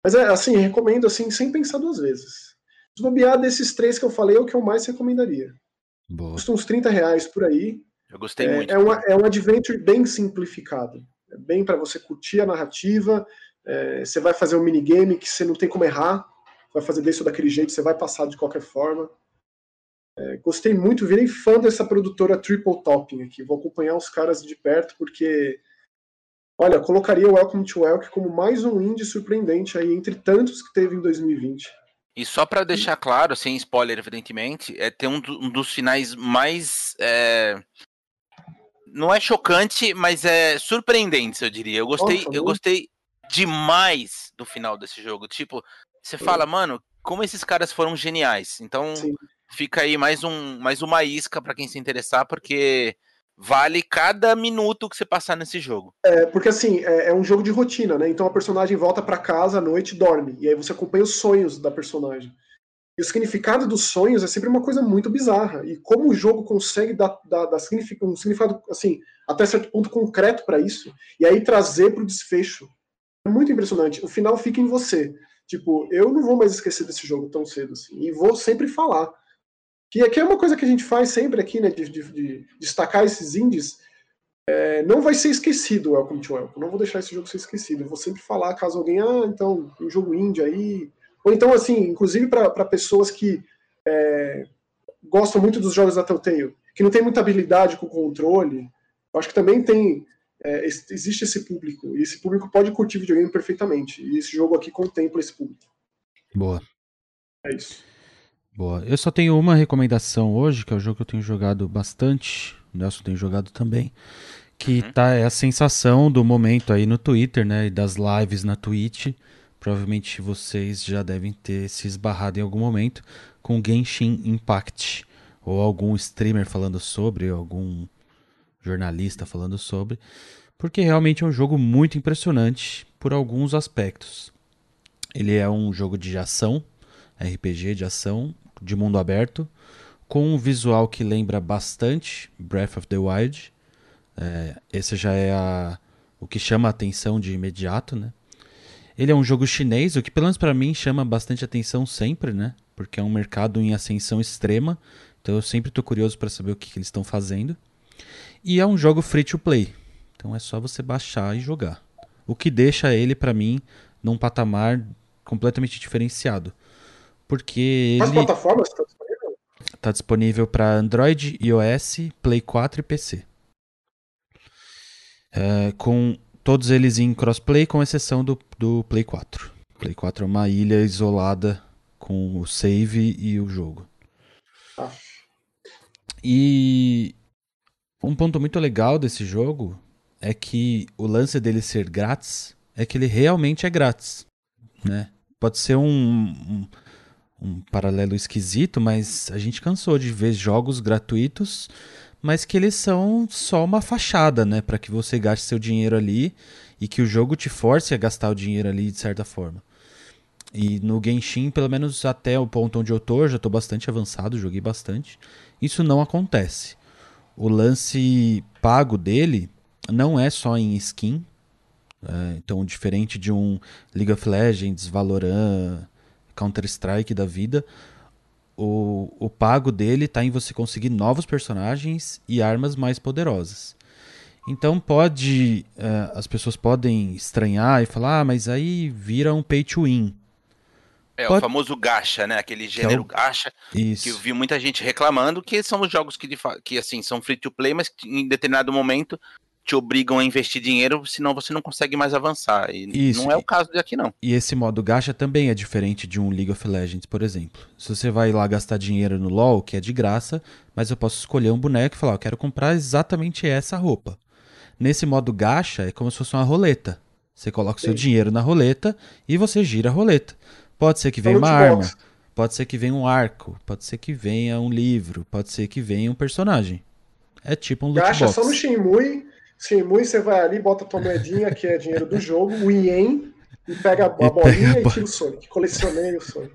Mas é assim, recomendo assim, sem pensar duas vezes. Se bobear desses três que eu falei, é o que eu mais recomendaria. Boa. Custa uns 30 reais por aí. Eu gostei é, muito. É, uma, é um adventure bem simplificado. É bem para você curtir a narrativa. É, você vai fazer um minigame que você não tem como errar vai fazer desse ou daquele jeito, você vai passar de qualquer forma. É, gostei muito, virei fã dessa produtora Triple Topping aqui. Vou acompanhar os caras de perto, porque, olha, colocaria o Welcome to Welcome como mais um indie surpreendente aí, entre tantos que teve em 2020. E só para deixar claro, sem spoiler, evidentemente, é ter um, um dos finais mais. É... Não é chocante, mas é surpreendente, eu diria. Eu gostei, Nossa, eu gostei demais do final desse jogo. Tipo, você fala, mano, como esses caras foram geniais. Então, Sim. fica aí mais, um, mais uma isca para quem se interessar, porque vale cada minuto que você passar nesse jogo. É, porque assim, é, é um jogo de rotina, né? Então a personagem volta para casa à noite e dorme. E aí você acompanha os sonhos da personagem. E o significado dos sonhos é sempre uma coisa muito bizarra. E como o jogo consegue dar, dar, dar um significado, assim, até certo ponto concreto para isso, e aí trazer para o desfecho. É muito impressionante. O final fica em você. Tipo, eu não vou mais esquecer desse jogo tão cedo assim. E vou sempre falar. Que aqui é uma coisa que a gente faz sempre aqui, né? De, de, de destacar esses indies. É, não vai ser esquecido o Welcome to Welcome. Não vou deixar esse jogo ser esquecido. Eu vou sempre falar caso alguém, ah, então, um jogo indie aí. Ou então, assim, inclusive para pessoas que é, gostam muito dos jogos da Telltale, que não tem muita habilidade com o controle. Eu acho que também tem é, existe esse público, e esse público pode curtir videogame perfeitamente, e esse jogo aqui contempla esse público. Boa. É isso. Boa. Eu só tenho uma recomendação hoje, que é o jogo que eu tenho jogado bastante, o Nelson tem jogado também, que uhum. tá, é a sensação do momento aí no Twitter, né, e das lives na Twitch. Provavelmente vocês já devem ter se esbarrado em algum momento com Genshin Impact, ou algum streamer falando sobre, algum jornalista falando sobre, porque realmente é um jogo muito impressionante por alguns aspectos. Ele é um jogo de ação, RPG de ação, de mundo aberto, com um visual que lembra bastante Breath of the Wild. É, esse já é a, o que chama a atenção de imediato, né? Ele é um jogo chinês, o que pelo menos para mim chama bastante atenção sempre, né? Porque é um mercado em ascensão extrema, então eu sempre estou curioso para saber o que, que eles estão fazendo. E é um jogo free to play. Então é só você baixar e jogar. O que deixa ele, para mim, num patamar completamente diferenciado. Porque Mas ele... plataformas tá tá disponível para Android, iOS, Play 4 e PC. É, com todos eles em crossplay, com exceção do, do Play 4. Play 4 é uma ilha isolada com o save e o jogo. Ah. E um ponto muito legal desse jogo é que o lance dele ser grátis é que ele realmente é grátis, né? Pode ser um, um, um paralelo esquisito, mas a gente cansou de ver jogos gratuitos, mas que eles são só uma fachada, né, para que você gaste seu dinheiro ali e que o jogo te force a gastar o dinheiro ali de certa forma. E no Genshin, pelo menos até o ponto onde eu tô, já tô bastante avançado, joguei bastante. Isso não acontece. O lance pago dele não é só em skin. É, então, diferente de um League of Legends, Valorant, Counter-Strike da vida, o, o pago dele está em você conseguir novos personagens e armas mais poderosas. Então pode. Uh, as pessoas podem estranhar e falar, ah, mas aí vira um pay to win. É, Pode- o famoso gacha, né? Aquele gênero gacha, Isso. que eu vi muita gente reclamando, que são os jogos que, que assim, são free to play, mas que em determinado momento te obrigam a investir dinheiro, senão você não consegue mais avançar. E Isso, não é o caso daqui, não. E esse modo gacha também é diferente de um League of Legends, por exemplo. Se você vai lá gastar dinheiro no LoL, que é de graça, mas eu posso escolher um boneco e falar, eu quero comprar exatamente essa roupa. Nesse modo gacha, é como se fosse uma roleta. Você coloca o seu dinheiro na roleta e você gira a roleta. Pode ser que venha um uma arma, pode ser que venha um arco, pode ser que venha um livro, pode ser que venha um personagem. É tipo um loot Gacha box. só no Shenmue. Shenmue você vai ali, bota tua moedinha, que é dinheiro do jogo, o Ien, e pega a E bolinha a e tira o Sonic. Colecionei o Sonic.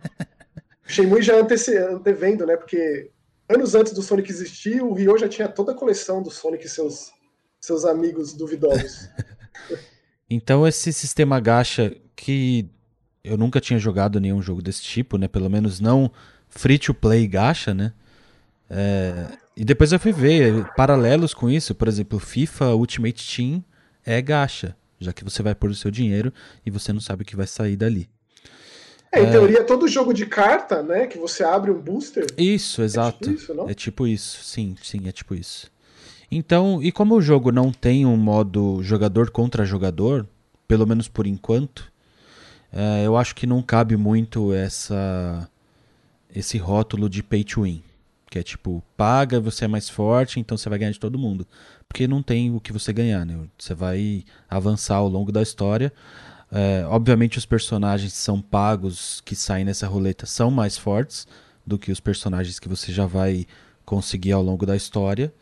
O Shenmue já antece... antevendo, né? Porque anos antes do Sonic existir, o Ryo já tinha toda a coleção do Sonic e seus, seus amigos duvidosos. Então esse sistema gacha que eu nunca tinha jogado nenhum jogo desse tipo, né? Pelo menos não free to play gacha, né? É, E depois eu fui ver paralelos com isso, por exemplo, FIFA Ultimate Team é gacha, já que você vai pôr o seu dinheiro e você não sabe o que vai sair dali. É, em teoria, todo jogo de carta, né? Que você abre um booster. Isso, exato. tipo isso, não? É tipo isso, sim, sim, é tipo isso. Então, e como o jogo não tem um modo jogador contra jogador, pelo menos por enquanto, é, eu acho que não cabe muito essa esse rótulo de pay to win. Que é tipo, paga, você é mais forte, então você vai ganhar de todo mundo. Porque não tem o que você ganhar, né? Você vai avançar ao longo da história. É, obviamente os personagens que são pagos que saem nessa roleta são mais fortes do que os personagens que você já vai conseguir ao longo da história.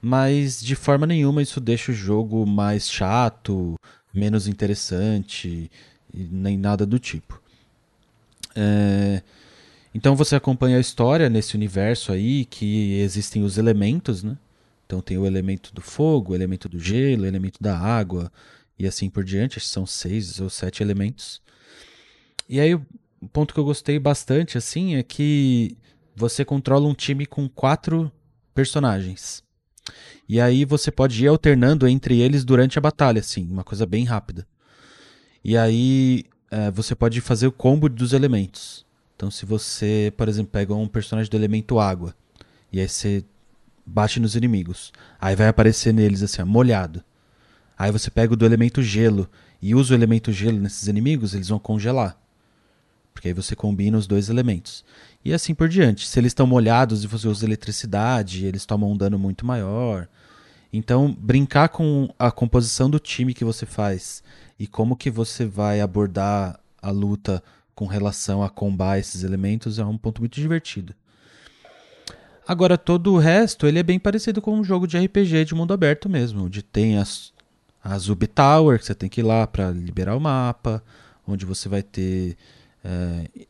Mas de forma nenhuma isso deixa o jogo mais chato, menos interessante, nem nada do tipo. É, Então você acompanha a história nesse universo aí que existem os elementos, né? Então tem o elemento do fogo, o elemento do gelo, o elemento da água e assim por diante. São seis ou sete elementos. E aí o ponto que eu gostei bastante assim é que você controla um time com quatro personagens. E aí você pode ir alternando entre eles durante a batalha, assim, uma coisa bem rápida. E aí é, você pode fazer o combo dos elementos. Então se você, por exemplo, pega um personagem do elemento água, e aí você bate nos inimigos. Aí vai aparecer neles assim, ó, molhado. Aí você pega o do elemento gelo e usa o elemento gelo nesses inimigos, eles vão congelar. Porque aí você combina os dois elementos. E assim por diante. Se eles estão molhados e você usa eletricidade, eles tomam um dano muito maior. Então, brincar com a composição do time que você faz e como que você vai abordar a luta com relação a combar esses elementos é um ponto muito divertido. Agora, todo o resto, ele é bem parecido com um jogo de RPG de mundo aberto mesmo, onde tem as, as Ubi Tower, que você tem que ir lá para liberar o mapa, onde você vai ter é,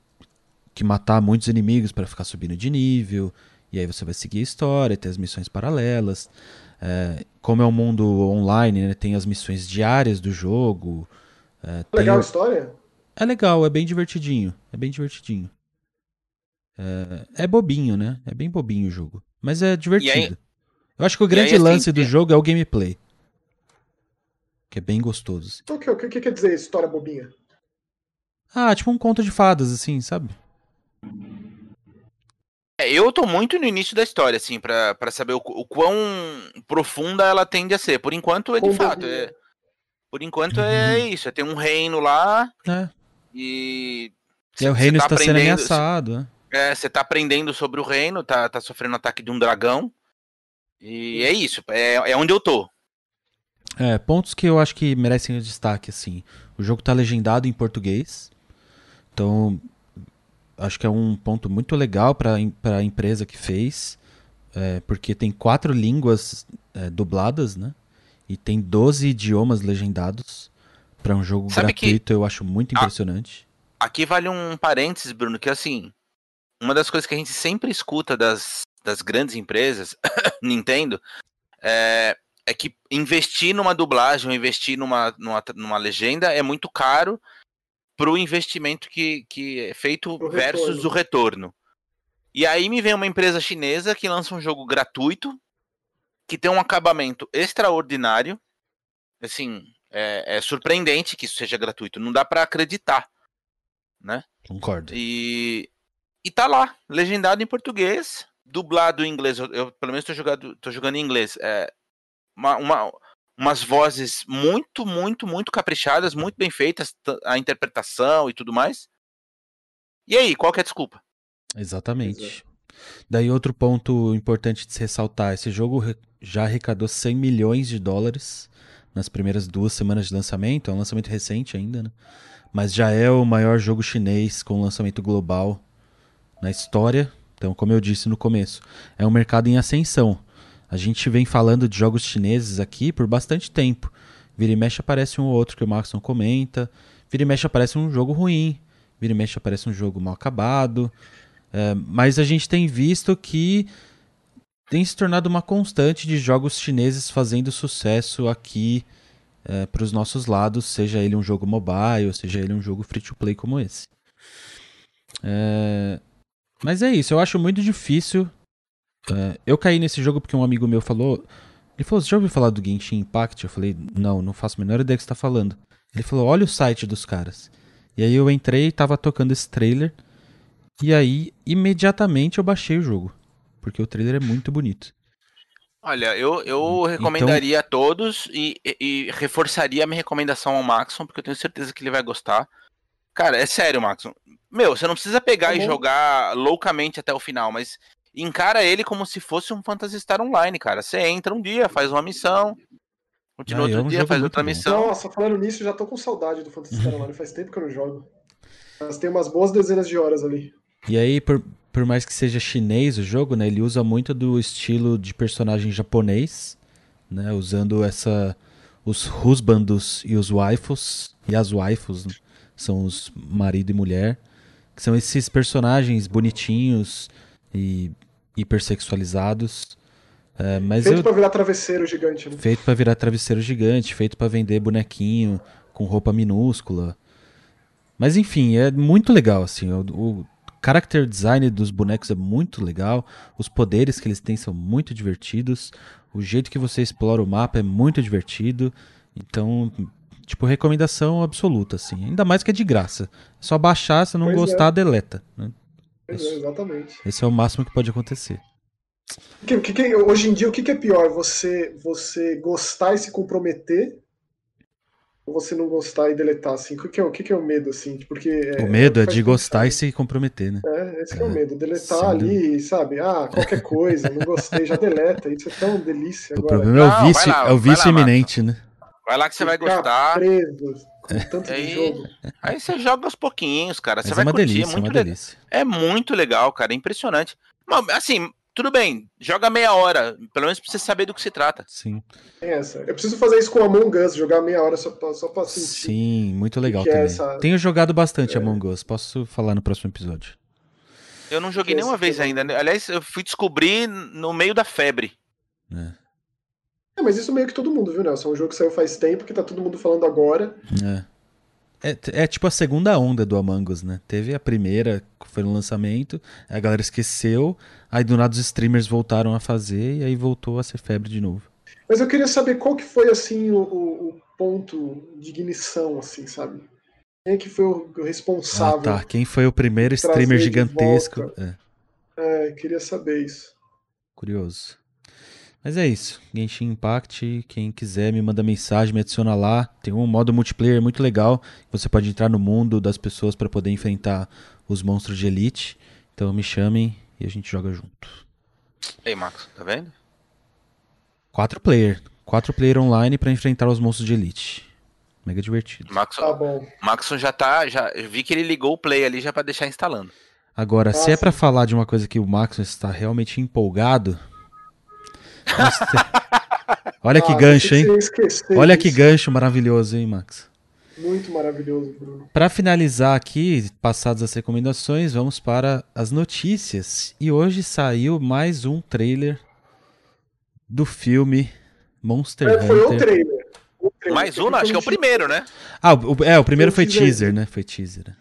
que matar muitos inimigos para ficar subindo de nível, e aí você vai seguir a história, ter as missões paralelas. É, como é um mundo online, né, tem as missões diárias do jogo. é, tem Legal a história? É legal, é bem divertidinho. É bem divertidinho. É, é bobinho, né? É bem bobinho o jogo. Mas é divertido. Eu acho que o grande assim, lance do é- jogo é o gameplay. Que é bem gostoso. assim. O que, o que quer dizer história bobinha? Ah, tipo um conto de fadas, assim, sabe? É, eu tô muito no início da história, assim, pra, pra saber o, o quão profunda ela tende a ser. Por enquanto, é de fato. É, por enquanto é Uhum. isso. É ter um reino lá É. e. E o cê- reino cê tá está sendo ameaçado, né? É, você tá aprendendo sobre o reino, tá, tá sofrendo ataque de um dragão. E é isso, é, é onde eu tô. É, pontos que eu acho que merecem destaque, assim. O jogo tá legendado em português. Então, acho que é um ponto muito legal para a empresa que fez. é, porque tem quatro línguas é, dubladas, né? E tem 12 idiomas legendados. Para um jogo Sabe que- gratuito, eu acho muito impressionante. Aqui vale um parênteses, Bruno, que assim, uma das coisas que a gente sempre escuta das, das grandes empresas, Nintendo, é, é que investir numa dublagem ou investir numa, numa, numa legenda é muito caro pro investimento que, que é feito Pro versus retorno. o retorno. E aí me vem uma empresa chinesa que lança um jogo gratuito, que tem um acabamento extraordinário. Assim, é, é surpreendente que isso seja gratuito. Não dá pra acreditar, né? Concordo. E, e tá lá, legendado em português, dublado em inglês. Eu, eu, pelo menos tô jogando, tô jogando em inglês. É, uma, uma- umas vozes muito, muito, muito caprichadas, muito bem feitas, a interpretação e tudo mais. E aí, qual que é a desculpa? Exatamente. Daí outro ponto importante de se ressaltar, esse jogo já arrecadou 100 milhões de dólares nas primeiras duas semanas de lançamento, é um lançamento recente ainda, né? Mas já é o maior jogo chinês com lançamento global na história. Então, como eu disse no começo, é um mercado em ascensão. A gente vem falando de jogos chineses aqui por bastante tempo. Vira e mexe aparece um ou outro que o Maxon comenta. Vira e mexe aparece um jogo ruim. Vira e mexe aparece um jogo mal acabado. É, mas a gente tem visto que tem se tornado uma constante de jogos chineses fazendo sucesso aqui para os nossos lados, seja ele um jogo mobile, seja ele um jogo free to play como esse. É, mas é isso, eu acho muito difícil. é, eu caí nesse jogo porque um amigo meu falou. Ele falou: Você já ouviu falar do Genshin Impact? Eu falei: Não, não faço a menor ideia do que você está falando. Ele falou: Olha o site dos caras. E aí eu entrei e tava tocando esse trailer. E aí, imediatamente eu baixei o jogo. Porque o trailer é muito bonito. Olha, eu, eu Então recomendaria a todos e, e- e reforçaria a minha recomendação ao Maxon, porque eu tenho certeza que ele vai gostar. Cara, é sério, Maxon. Meu, você não precisa pegar Tá e bom. jogar loucamente até o final, mas encara ele como se fosse um Phantasy Star Online, cara. Você entra um dia, faz uma missão, continua Ah, é outro um dia, faz outra bom. missão. Nossa, falando nisso, já tô com saudade do Phantasy Star Online. Faz tempo que eu não jogo. Mas tem umas boas dezenas de horas ali. E aí, por, por mais que seja chinês o jogo, né? Ele usa muito do estilo de personagem japonês, né? Usando essa. Os husbandos e os waifus. E as waifus, né, são os marido e mulher. Que são esses personagens bonitinhos e hipersexualizados. É, mas Feito eu, pra virar travesseiro gigante, né? Feito pra virar travesseiro gigante, feito pra vender bonequinho com roupa minúscula. Mas enfim, é muito legal assim. O, o character design dos bonecos é muito legal. Os poderes que eles têm são muito divertidos. O jeito que você explora o mapa é muito divertido. Então, tipo, recomendação absoluta assim. Ainda mais que é de graça. É só baixar, se não Pois é. gostar, deleta. né? Pois é, exatamente. Esse é o máximo que pode acontecer. Que- que- que- hoje em dia, o que, que é pior? Você, você gostar e se comprometer? Ou você não gostar e deletar, assim? O que, é, o que, é o medo, assim? Porque é- o medo é faz de gostar e se comprometer, né? É, esse que é o medo. Deletar ali, sabe? Ah, qualquer coisa, não gostei, já deleta. Isso é tão delícia O agora. problema é o Não, vício, lá, é o vai vício iminente, né? Vai lá que você vai gostar. preso com tanto de Aí- jogo. Aí você joga aos pouquinhos, cara. Você Mas é vai uma curtir, delícia, é é muito uma legal. delícia. É muito legal, cara. É impressionante. Mas, assim, tudo bem. Joga meia hora. Pelo menos pra você saber do que se trata. Sim, Tem essa. Eu preciso fazer isso com Among Us, jogar meia hora só pra, só pra sentir. sim, muito legal que é também. essa- Tenho jogado bastante Among Us, posso falar no próximo episódio. Eu não joguei Que nenhuma vez fenômeno. ainda. né? Aliás, eu fui descobrir no meio da febre. né? É, mas isso meio que todo mundo viu, Nelson. É um jogo que saiu faz tempo, que tá todo mundo falando agora. É, t- é tipo a segunda onda do Among Us, né? Teve a primeira, que foi no lançamento, a galera esqueceu, aí do nada os streamers voltaram a fazer e aí voltou a ser febre de novo. Mas eu queria saber qual que foi, assim, o, o- ponto de ignição, assim, sabe? Quem é que foi o Ah, responsável? tá. Quem foi o primeiro streamer gigantesco? É. É, queria saber isso. Curioso. Mas é isso. Genshin Impact, quem quiser me manda mensagem, me adiciona lá. Tem um modo multiplayer muito legal. Você pode entrar no mundo das pessoas para poder enfrentar os monstros de elite. Então me chamem e a gente joga junto. Ei, Max, tá vendo? Quatro player. Quatro player online para enfrentar os monstros de elite. Mega divertido. Max, Tá bom. Maxon já tá. Já, eu vi que ele ligou o play ali já pra deixar instalando. Agora, se é Nossa. pra falar de uma coisa que o Max está realmente empolgado. Olha que Ah, gancho, hein? que ia esquecer Olha que disso. gancho maravilhoso, hein, Max? Muito maravilhoso, Bruno. Para finalizar aqui, passadas as recomendações, vamos para as notícias. E hoje saiu mais um trailer do filme Monster É, foi o Hunter. trailer. O trailer. Mais um, não, acho que é o primeiro, né? Ah, o, é, o primeiro Foi foi teaser. teaser, né? Foi teaser.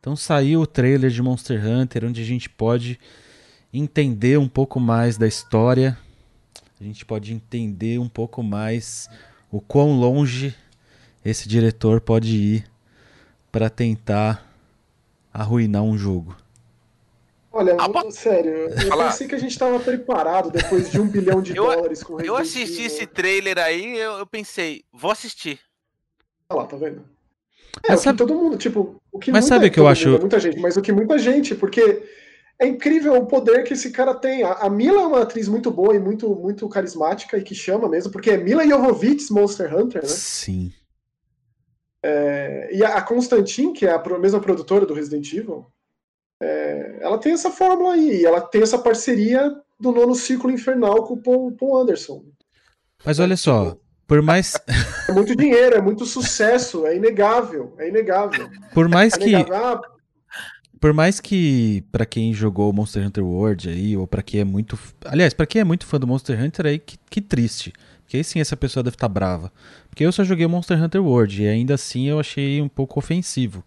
Então saiu o trailer de Monster Hunter, onde a gente pode entender um pouco mais da história. A gente pode entender um pouco mais o quão longe esse diretor pode ir para tentar arruinar um jogo. Olha, Ah, sério, eu Falar. pensei que a gente tava preparado depois de um bilhão de Eu- dólares com Eu assisti esse trailer aí, eu, eu pensei, vou assistir. Olha lá, tá vendo? Mas É, que sabe- todo mundo, tipo, o que Mas muita- sabe o que eu acho- Muita gente, mas o que muita gente, porque é incrível o poder que esse cara tem. A, Mila é uma atriz muito boa e muito, muito carismática e que chama mesmo, porque é Mila Jovovich Monster Hunter, né? Sim. É, e a Constantine, que é a mesma produtora do Resident Evil, é, ela tem essa fórmula aí, e ela tem essa parceria do nono ciclo infernal com o Paul, Paul Anderson. Mas olha só, por mais É muito dinheiro, é muito sucesso, é inegável, é inegável. por mais É que inegável. Ah, Por mais que pra quem jogou Monster Hunter World aí, ou pra quem é muito. Aliás, pra quem é muito fã do Monster Hunter aí, que, que triste. Porque aí sim essa pessoa deve estar brava. Porque eu só joguei Monster Hunter World e ainda assim eu achei um pouco ofensivo.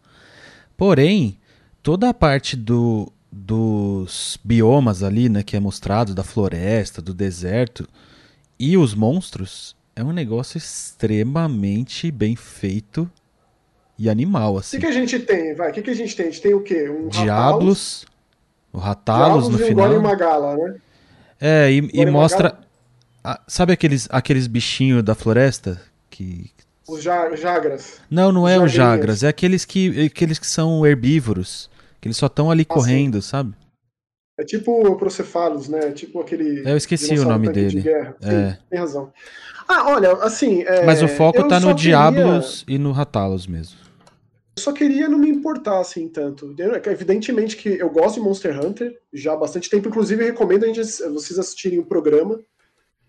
Porém, toda a parte do, dos biomas ali, né, que é mostrado, da floresta, do deserto, e os monstros, é um negócio extremamente bem feito e animal, O assim. que, que a gente tem? Vai, o que, que a gente tem? A gente tem o quê? Um Diablos, o Ratalos, Ratalos no e final. Golem Magala, né? É, e, e mostra. A- sabe aqueles, aqueles bichinhos da floresta? Que. Os ja- Jagras. Não, não é os. Jagras, é aqueles que, aqueles que são herbívoros. Que eles só estão ali Ah, correndo, sabe? É tipo o Procefalos, né? Tipo aquele. Eu esqueci o nome de dele. Sim, É. tem razão. Ah, olha, assim. é, Mas o foco tá no queria- Diablos e no Ratalos mesmo. Eu só queria não me importar assim tanto. Evidentemente que eu gosto de Monster Hunter já há bastante tempo. Inclusive, recomendo a gente, vocês assistirem o programa.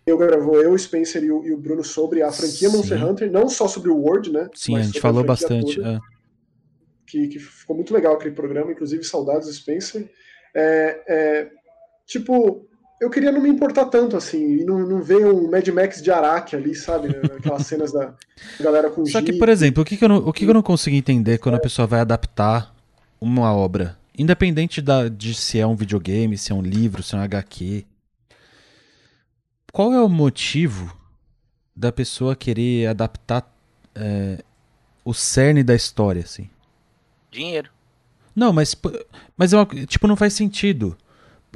Eu gravou eu, o Spencer e o, e o Bruno sobre a franquia Sim. Monster Hunter, não só sobre o World, né? Sim, a gente falou franquia bastante. toda, é. que, que ficou muito legal aquele programa, inclusive saudades do Spencer. É, é, tipo, eu queria não me importar tanto assim, e não, não ver um Mad Max de Araque ali, sabe? Aquelas cenas da galera com Só que, jeep. por exemplo, o que, que eu não, o que, que eu não consigo entender quando a pessoa vai adaptar uma obra? Independente da, de se é um videogame, se é um livro, se é um HQ. Qual é o motivo da pessoa querer adaptar é, o cerne da história, assim? Dinheiro. Não, mas, mas é uma- tipo, não faz sentido.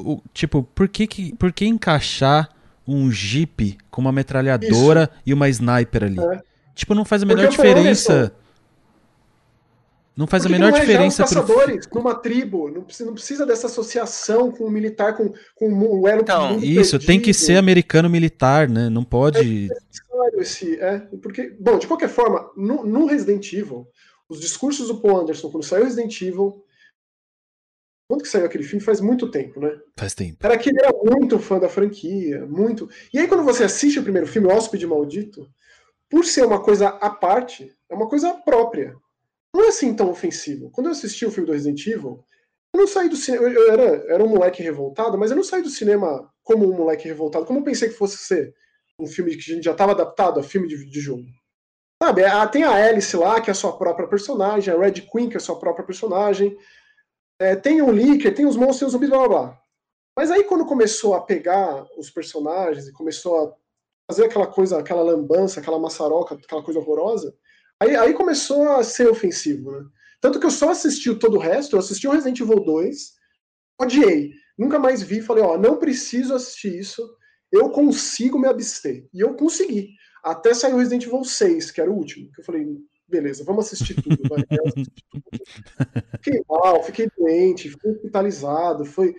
O- tipo, por que, que, por que encaixar um jeep com uma metralhadora e uma sniper ali? É. Tipo, não faz a menor diferença. Não faz a menor é diferença os pro caçadores numa tribo, não precisa, não precisa dessa associação com o militar, com, com o elo Então, Isso, tem que perdido. ser americano militar, né? Não pode. necessário esse. É, porque, bom, de qualquer forma, no, no Resident Evil, os discursos do Paul Anderson, quando saiu Resident Evil. Quando que saiu aquele filme? Faz muito tempo, né? Faz tempo. Era que ele era muito fã da franquia, muito. E aí, quando você assiste o primeiro filme, O Hóspede Maldito, por ser uma coisa à parte, é uma coisa própria. Não é assim tão ofensivo. Quando eu assisti o filme do Resident Evil, eu não saí do cinema. Eu era, era um moleque revoltado, mas eu não saí do cinema como um moleque revoltado, como eu pensei que fosse ser um filme que a gente já estava adaptado a filme de, de jogo. Sabe, a- tem a Alice lá, que é a sua própria personagem, a Red Queen, que é a sua própria personagem. É, tem o Licker, tem os monstros, tem os zumbis, blá blá blá. Mas aí quando começou a pegar os personagens e começou a fazer aquela coisa, aquela lambança, aquela maçaroca, aquela coisa horrorosa, aí, aí começou a ser ofensivo, né? Tanto que eu só assisti o todo o resto, eu assisti o Resident Evil 2, odiei. Nunca mais vi, falei, ó, não preciso assistir isso, eu consigo me abster. E eu consegui. Até saiu Resident Evil 6, que era o último, que eu falei, beleza, vamos assistir tudo. Vai, fiquei mal, fiquei doente, fiquei hospitalizado. Foi...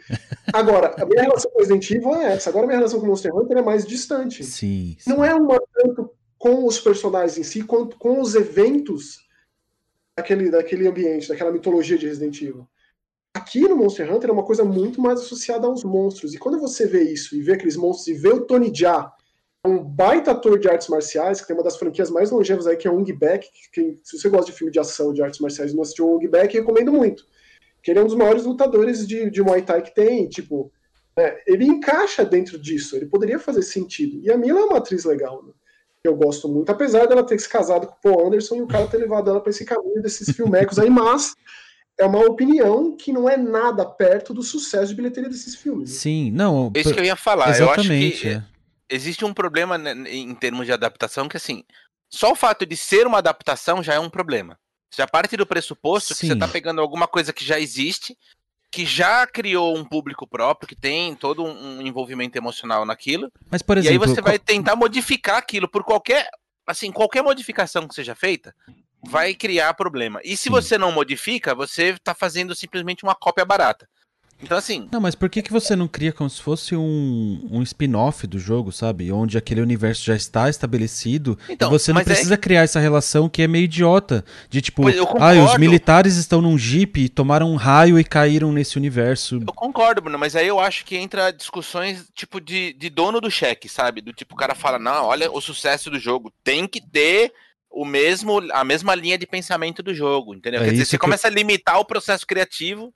Agora, a minha relação com Resident Evil é essa. Agora a minha relação com Monster Hunter é mais distante. Sim. sim. Não é uma tanto com os personagens em si, quanto com os eventos daquele, daquele ambiente, daquela mitologia de Resident Evil. Aqui no Monster Hunter é uma coisa muito mais associada aos monstros. E quando você vê isso, e vê aqueles monstros, e vê o Tony Jaa, um baita ator de artes marciais, que tem uma das franquias mais longevas aí, que é o Ong Bak, que, se você gosta de filme de ação de artes marciais e não assistiu o Ong Bak, recomendo muito. Que ele é um dos maiores lutadores de, de Muay Thai que tem, tipo, é, ele encaixa dentro disso, ele poderia fazer sentido. E a Mila é uma atriz legal, né? que eu gosto muito, apesar dela ter se casado com o Paul Anderson e o cara ter levado ela para esse caminho desses filmecos aí, mas é uma opinião que não é nada perto do sucesso de bilheteria desses filmes. Sim, não. Isso que eu ia falar. Exatamente. Eu acho que é. Existe um problema né, em termos de adaptação que assim, só o fato de ser uma adaptação já é um problema. Já parte do pressuposto Sim. que você está pegando alguma coisa que já existe que já criou um público próprio, que tem todo um envolvimento emocional naquilo. Mas, por exemplo, e aí você vai tentar modificar aquilo por qualquer, assim, qualquer modificação que seja feita, vai criar problema. E se Sim. você não modifica, você está fazendo simplesmente uma cópia barata. Então, assim. Não, mas por que, que você não cria como se fosse um, um spin-off do jogo, sabe? Onde aquele universo já está estabelecido então, e você não é precisa é... criar essa relação que é meio idiota. De tipo, ah, os militares estão num jeep, tomaram um raio e caíram nesse universo. Eu concordo, Bruno, mas aí eu acho que entra discussões tipo de, de dono do cheque, sabe? Do tipo, o cara fala, não, olha o sucesso do jogo, tem que ter o mesmo, a mesma linha de pensamento do jogo, entendeu? É Quer dizer, você começa a limitar o processo criativo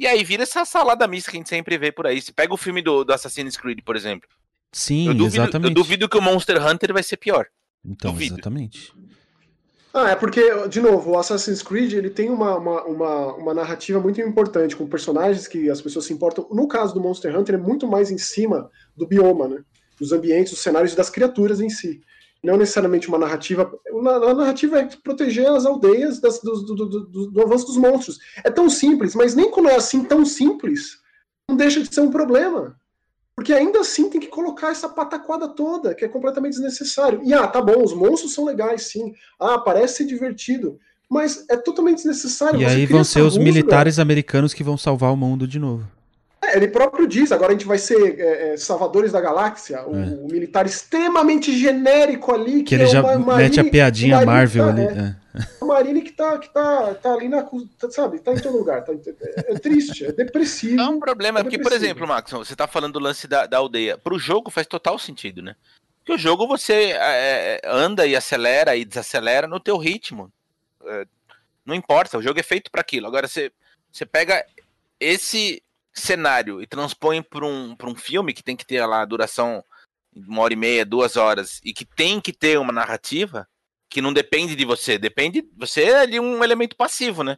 e aí vira essa salada mista que a gente sempre vê por aí. Se pega o filme do, do Assassin's Creed, por exemplo. Sim, eu duvido, exatamente. Eu duvido que o Monster Hunter vai ser pior. Então, duvido. exatamente. Ah, é porque, de novo, o Assassin's Creed ele tem uma, uma, uma, uma, narrativa muito importante, com personagens que as pessoas se importam. No caso do Monster Hunter, é muito mais em cima do bioma, né? Dos ambientes, dos cenários e das criaturas em si não necessariamente uma narrativa. A narrativa é proteger as aldeias das, do, do, do, do, avanço dos monstros. É tão simples, mas nem quando é assim tão simples, não deixa de ser um problema. Porque ainda assim tem que colocar essa pataquada toda, que é completamente desnecessário. E ah, tá bom, os monstros são legais, sim. Ah, parece ser divertido. Mas é totalmente desnecessário. E aí vão ser os militares americanos que vão salvar o mundo de novo. É, ele próprio diz, agora a gente vai ser é, é, Salvadores da Galáxia, o, é. o, militar extremamente genérico ali. Que, que ele é já Marine, mete a piadinha Marvel tá, ali. É. O Marine que tá, que tá, tá ali na. Tá, sabe, tá em todo lugar. Tá, é, triste, é depressivo. Não é um problema, porque, por exemplo, Max, você tá falando do lance da, da aldeia. Pro jogo faz total sentido, né? Porque o jogo você anda e acelera e desacelera no teu ritmo. não importa, o jogo é feito para aquilo. Agora você, você pega esse cenário e transpõe para um, um filme que tem que ter lá a duração uma hora e meia, duas horas, e que tem que ter uma narrativa que não depende de você, depende. Você é ali um elemento passivo, né?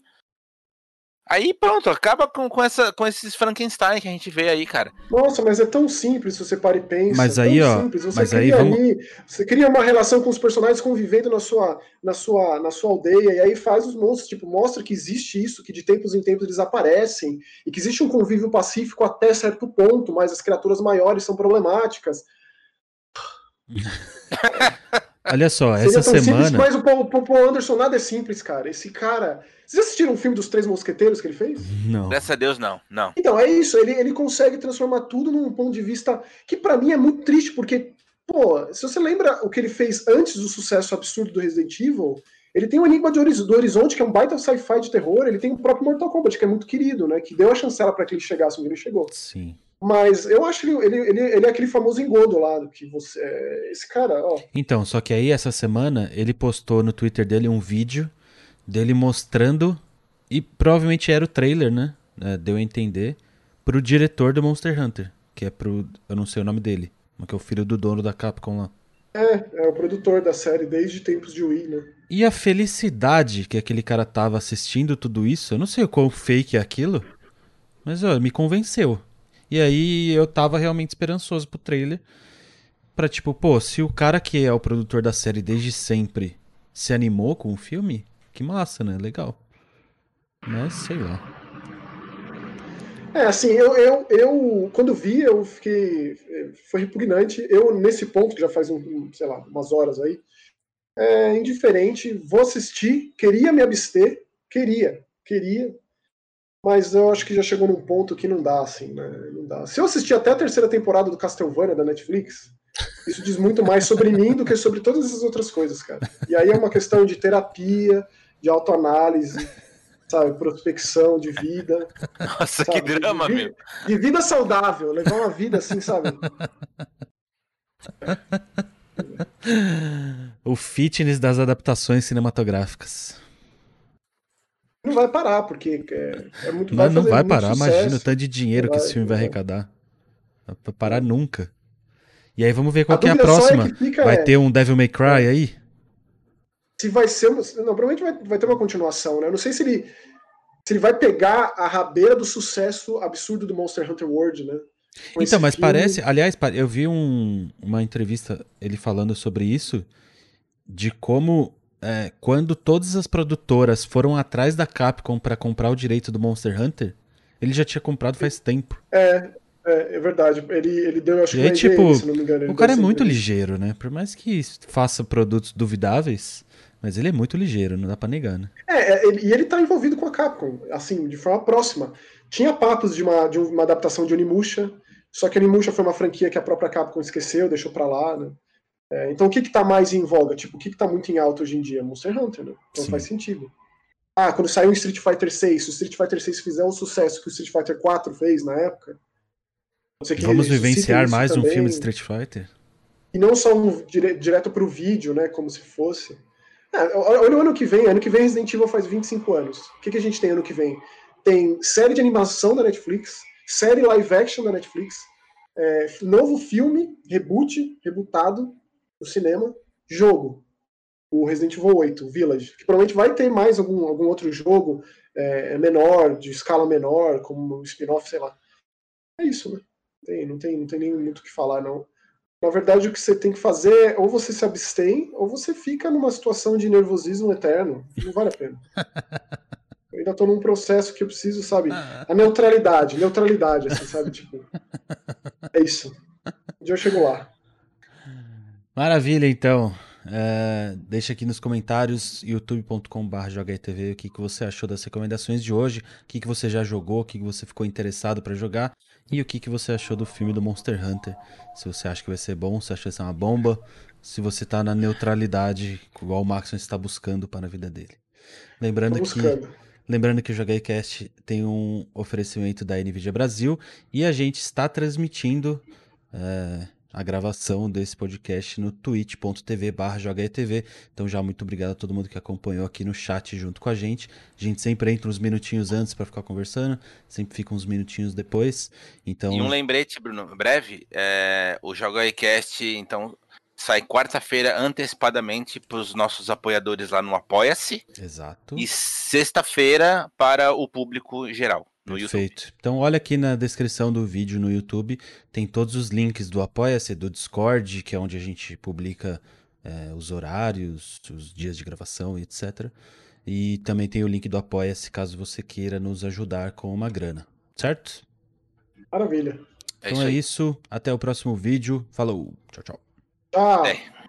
Aí pronto, acaba com, com, essa, com esses Frankenstein que a gente vê aí, cara. Nossa, mas é tão simples se você para e pensa. Mas é aí, ó. Simples. Você mas cria aí vamos... ali, você cria uma relação com os personagens convivendo na sua, na sua, na sua aldeia, e aí faz os monstros, tipo, mostra que existe isso, que de tempos em tempos eles aparecem, e que existe um convívio pacífico até certo ponto, mas as criaturas maiores são problemáticas. Olha só, essa semana. Simples, mas o Paul, Paul Anderson nada é simples, cara. Esse cara. Vocês assistiram um filme dos Três Mosqueteiros que ele fez? Não. Graças a Deus, não. não. Então, é isso. Ele, ele consegue transformar tudo num ponto de vista que para mim é muito triste, porque, pô, se você lembra o que ele fez antes do sucesso absurdo do Resident Evil, ele tem o Enigma do Horizonte, que é um baita sci-fi de terror, ele tem o próprio Mortal Kombat, que é muito querido, né? Que deu a chancela para que ele chegasse onde ele chegou. Sim. Mas eu acho que ele, ele, ele é aquele famoso engodo lá, que você. É, esse cara, ó. Então, só que aí essa semana ele postou no Twitter dele um vídeo dele mostrando. E provavelmente era o trailer, né? É, deu a entender. Pro diretor do Monster Hunter. Que é pro. Eu não sei o nome dele. Mas que é o filho do dono da Capcom lá. É, é o produtor da série desde tempos de Wii, né? E a felicidade que aquele cara tava assistindo tudo isso, eu não sei o quão fake é aquilo, mas ó, me convenceu. E aí eu tava realmente esperançoso pro trailer. Pra tipo, pô, se o cara que é o produtor da série desde sempre se animou com o filme, que massa, né? Legal. Mas sei lá. É, assim, eu, eu, eu quando vi, eu fiquei. Foi repugnante. Eu, nesse ponto, que já faz, um, sei lá, umas horas aí, é, indiferente, vou assistir, queria me abster, queria, queria, mas eu acho que já chegou num ponto que não dá, assim, né? Não dá. Se eu assistir até a terceira temporada do Castlevania da Netflix, isso diz muito mais sobre mim do que sobre todas as outras coisas, cara. E aí é uma questão de terapia, de autoanálise, sabe? Prospecção de vida. Nossa, sabe? que drama, de, meu. De vida saudável, levar uma vida assim, sabe? O fitness das adaptações cinematográficas. Não vai parar, porque é, é muito Não, não vai parar, sucesso. imagina o tanto de dinheiro que esse filme vai arrecadar. Não vai parar nunca. E aí vamos ver qual A que é a é próxima. que fica Vai é- ter um Devil May Cry aí? se vai ser. Não, provavelmente vai, vai ter uma continuação, né? Eu não sei se ele, se ele vai pegar a rabeira do sucesso absurdo do Monster Hunter World, né? Com Então, mas filme. parece. Aliás, eu vi um- uma entrevista ele falando sobre isso, de como é, quando todas as produtoras foram atrás da Capcom pra comprar o direito do Monster Hunter, ele já tinha comprado faz tempo. É, é, é verdade. Ele, ele deu, acho E que aí, tipo, se não me engano. ele O cara é muito ligeiro, né? Por mais que faça produtos duvidáveis, mas ele é muito ligeiro, não dá pra negar, né? É, é, ele- e ele tá envolvido com a Capcom, assim, de forma próxima. Tinha papos de uma, de uma adaptação de Onimusha, só que Onimusha foi uma franquia que a própria Capcom esqueceu, deixou pra lá, né? É, então o que que tá mais em voga? Tipo, o que que tá muito em alta hoje em dia? Monster Hunter, né? Então Sim. faz sentido. Ah, quando saiu o Street Fighter 6, se o Street Fighter 6 fizer o sucesso que o Street Fighter 4 fez na época, Vamos vivenciar mais um também. filme de Street Fighter? E não só um dire, direto pro vídeo, né? Como se fosse. É, olha o ano que vem. Ano que vem Resident Evil faz 25 anos. O que, que a gente tem ano que vem? Tem série de animação da Netflix, série live action da Netflix, é, novo filme, reboot, rebutado no cinema, jogo. O Resident Evil 8, Village. Que provavelmente vai ter mais algum, algum outro jogo é, menor, de escala menor, como um spin-off, sei lá. É isso, né? Tem, não, tem, não tem nem muito o que falar, não. Na verdade, o que você tem que fazer é ou você se abstém, ou você fica numa situação de nervosismo eterno. Não vale a pena. Eu ainda tô num processo que eu preciso, sabe? A neutralidade, neutralidade, assim, sabe? Tipo. É isso. Um dia eu chego lá. Maravilha, então. É, deixa aqui nos comentários youtube.com.br jogaetv o que, que você achou das recomendações de hoje, o que, que você já jogou, o que, que você ficou interessado pra jogar e o que, que você achou do filme do Monster Hunter. Se você acha que vai ser bom, se acha que vai ser uma bomba, se você tá na neutralidade, igual o Maxon está buscando para a vida dele. Lembrando que. Lembrando que o JogueiCast tem um oferecimento da NVIDIA Brasil e a gente está transmitindo é, a gravação desse podcast no twitch.tv barra JogueiTV. Então já muito obrigado a todo mundo que acompanhou aqui no chat junto com a gente. A gente sempre entra uns minutinhos antes para ficar conversando, sempre fica uns minutinhos depois. Então, E um lembrete, Bruno, breve, é, o Joga Cast, então, sai quarta-feira antecipadamente para os nossos apoiadores lá no Apoia-se exato. e sexta-feira para o público geral no YouTube. Perfeito. Então, olha aqui na descrição do vídeo no YouTube, tem todos os links do Apoia-se, do Discord, que é onde a gente publica é, os horários, os dias de gravação e etc. E também tem o link do Apoia-se, caso você queira nos ajudar com uma grana. Certo? Maravilha. É então isso é isso. Até o próximo vídeo. Falou. Tchau, tchau. Tchau. É.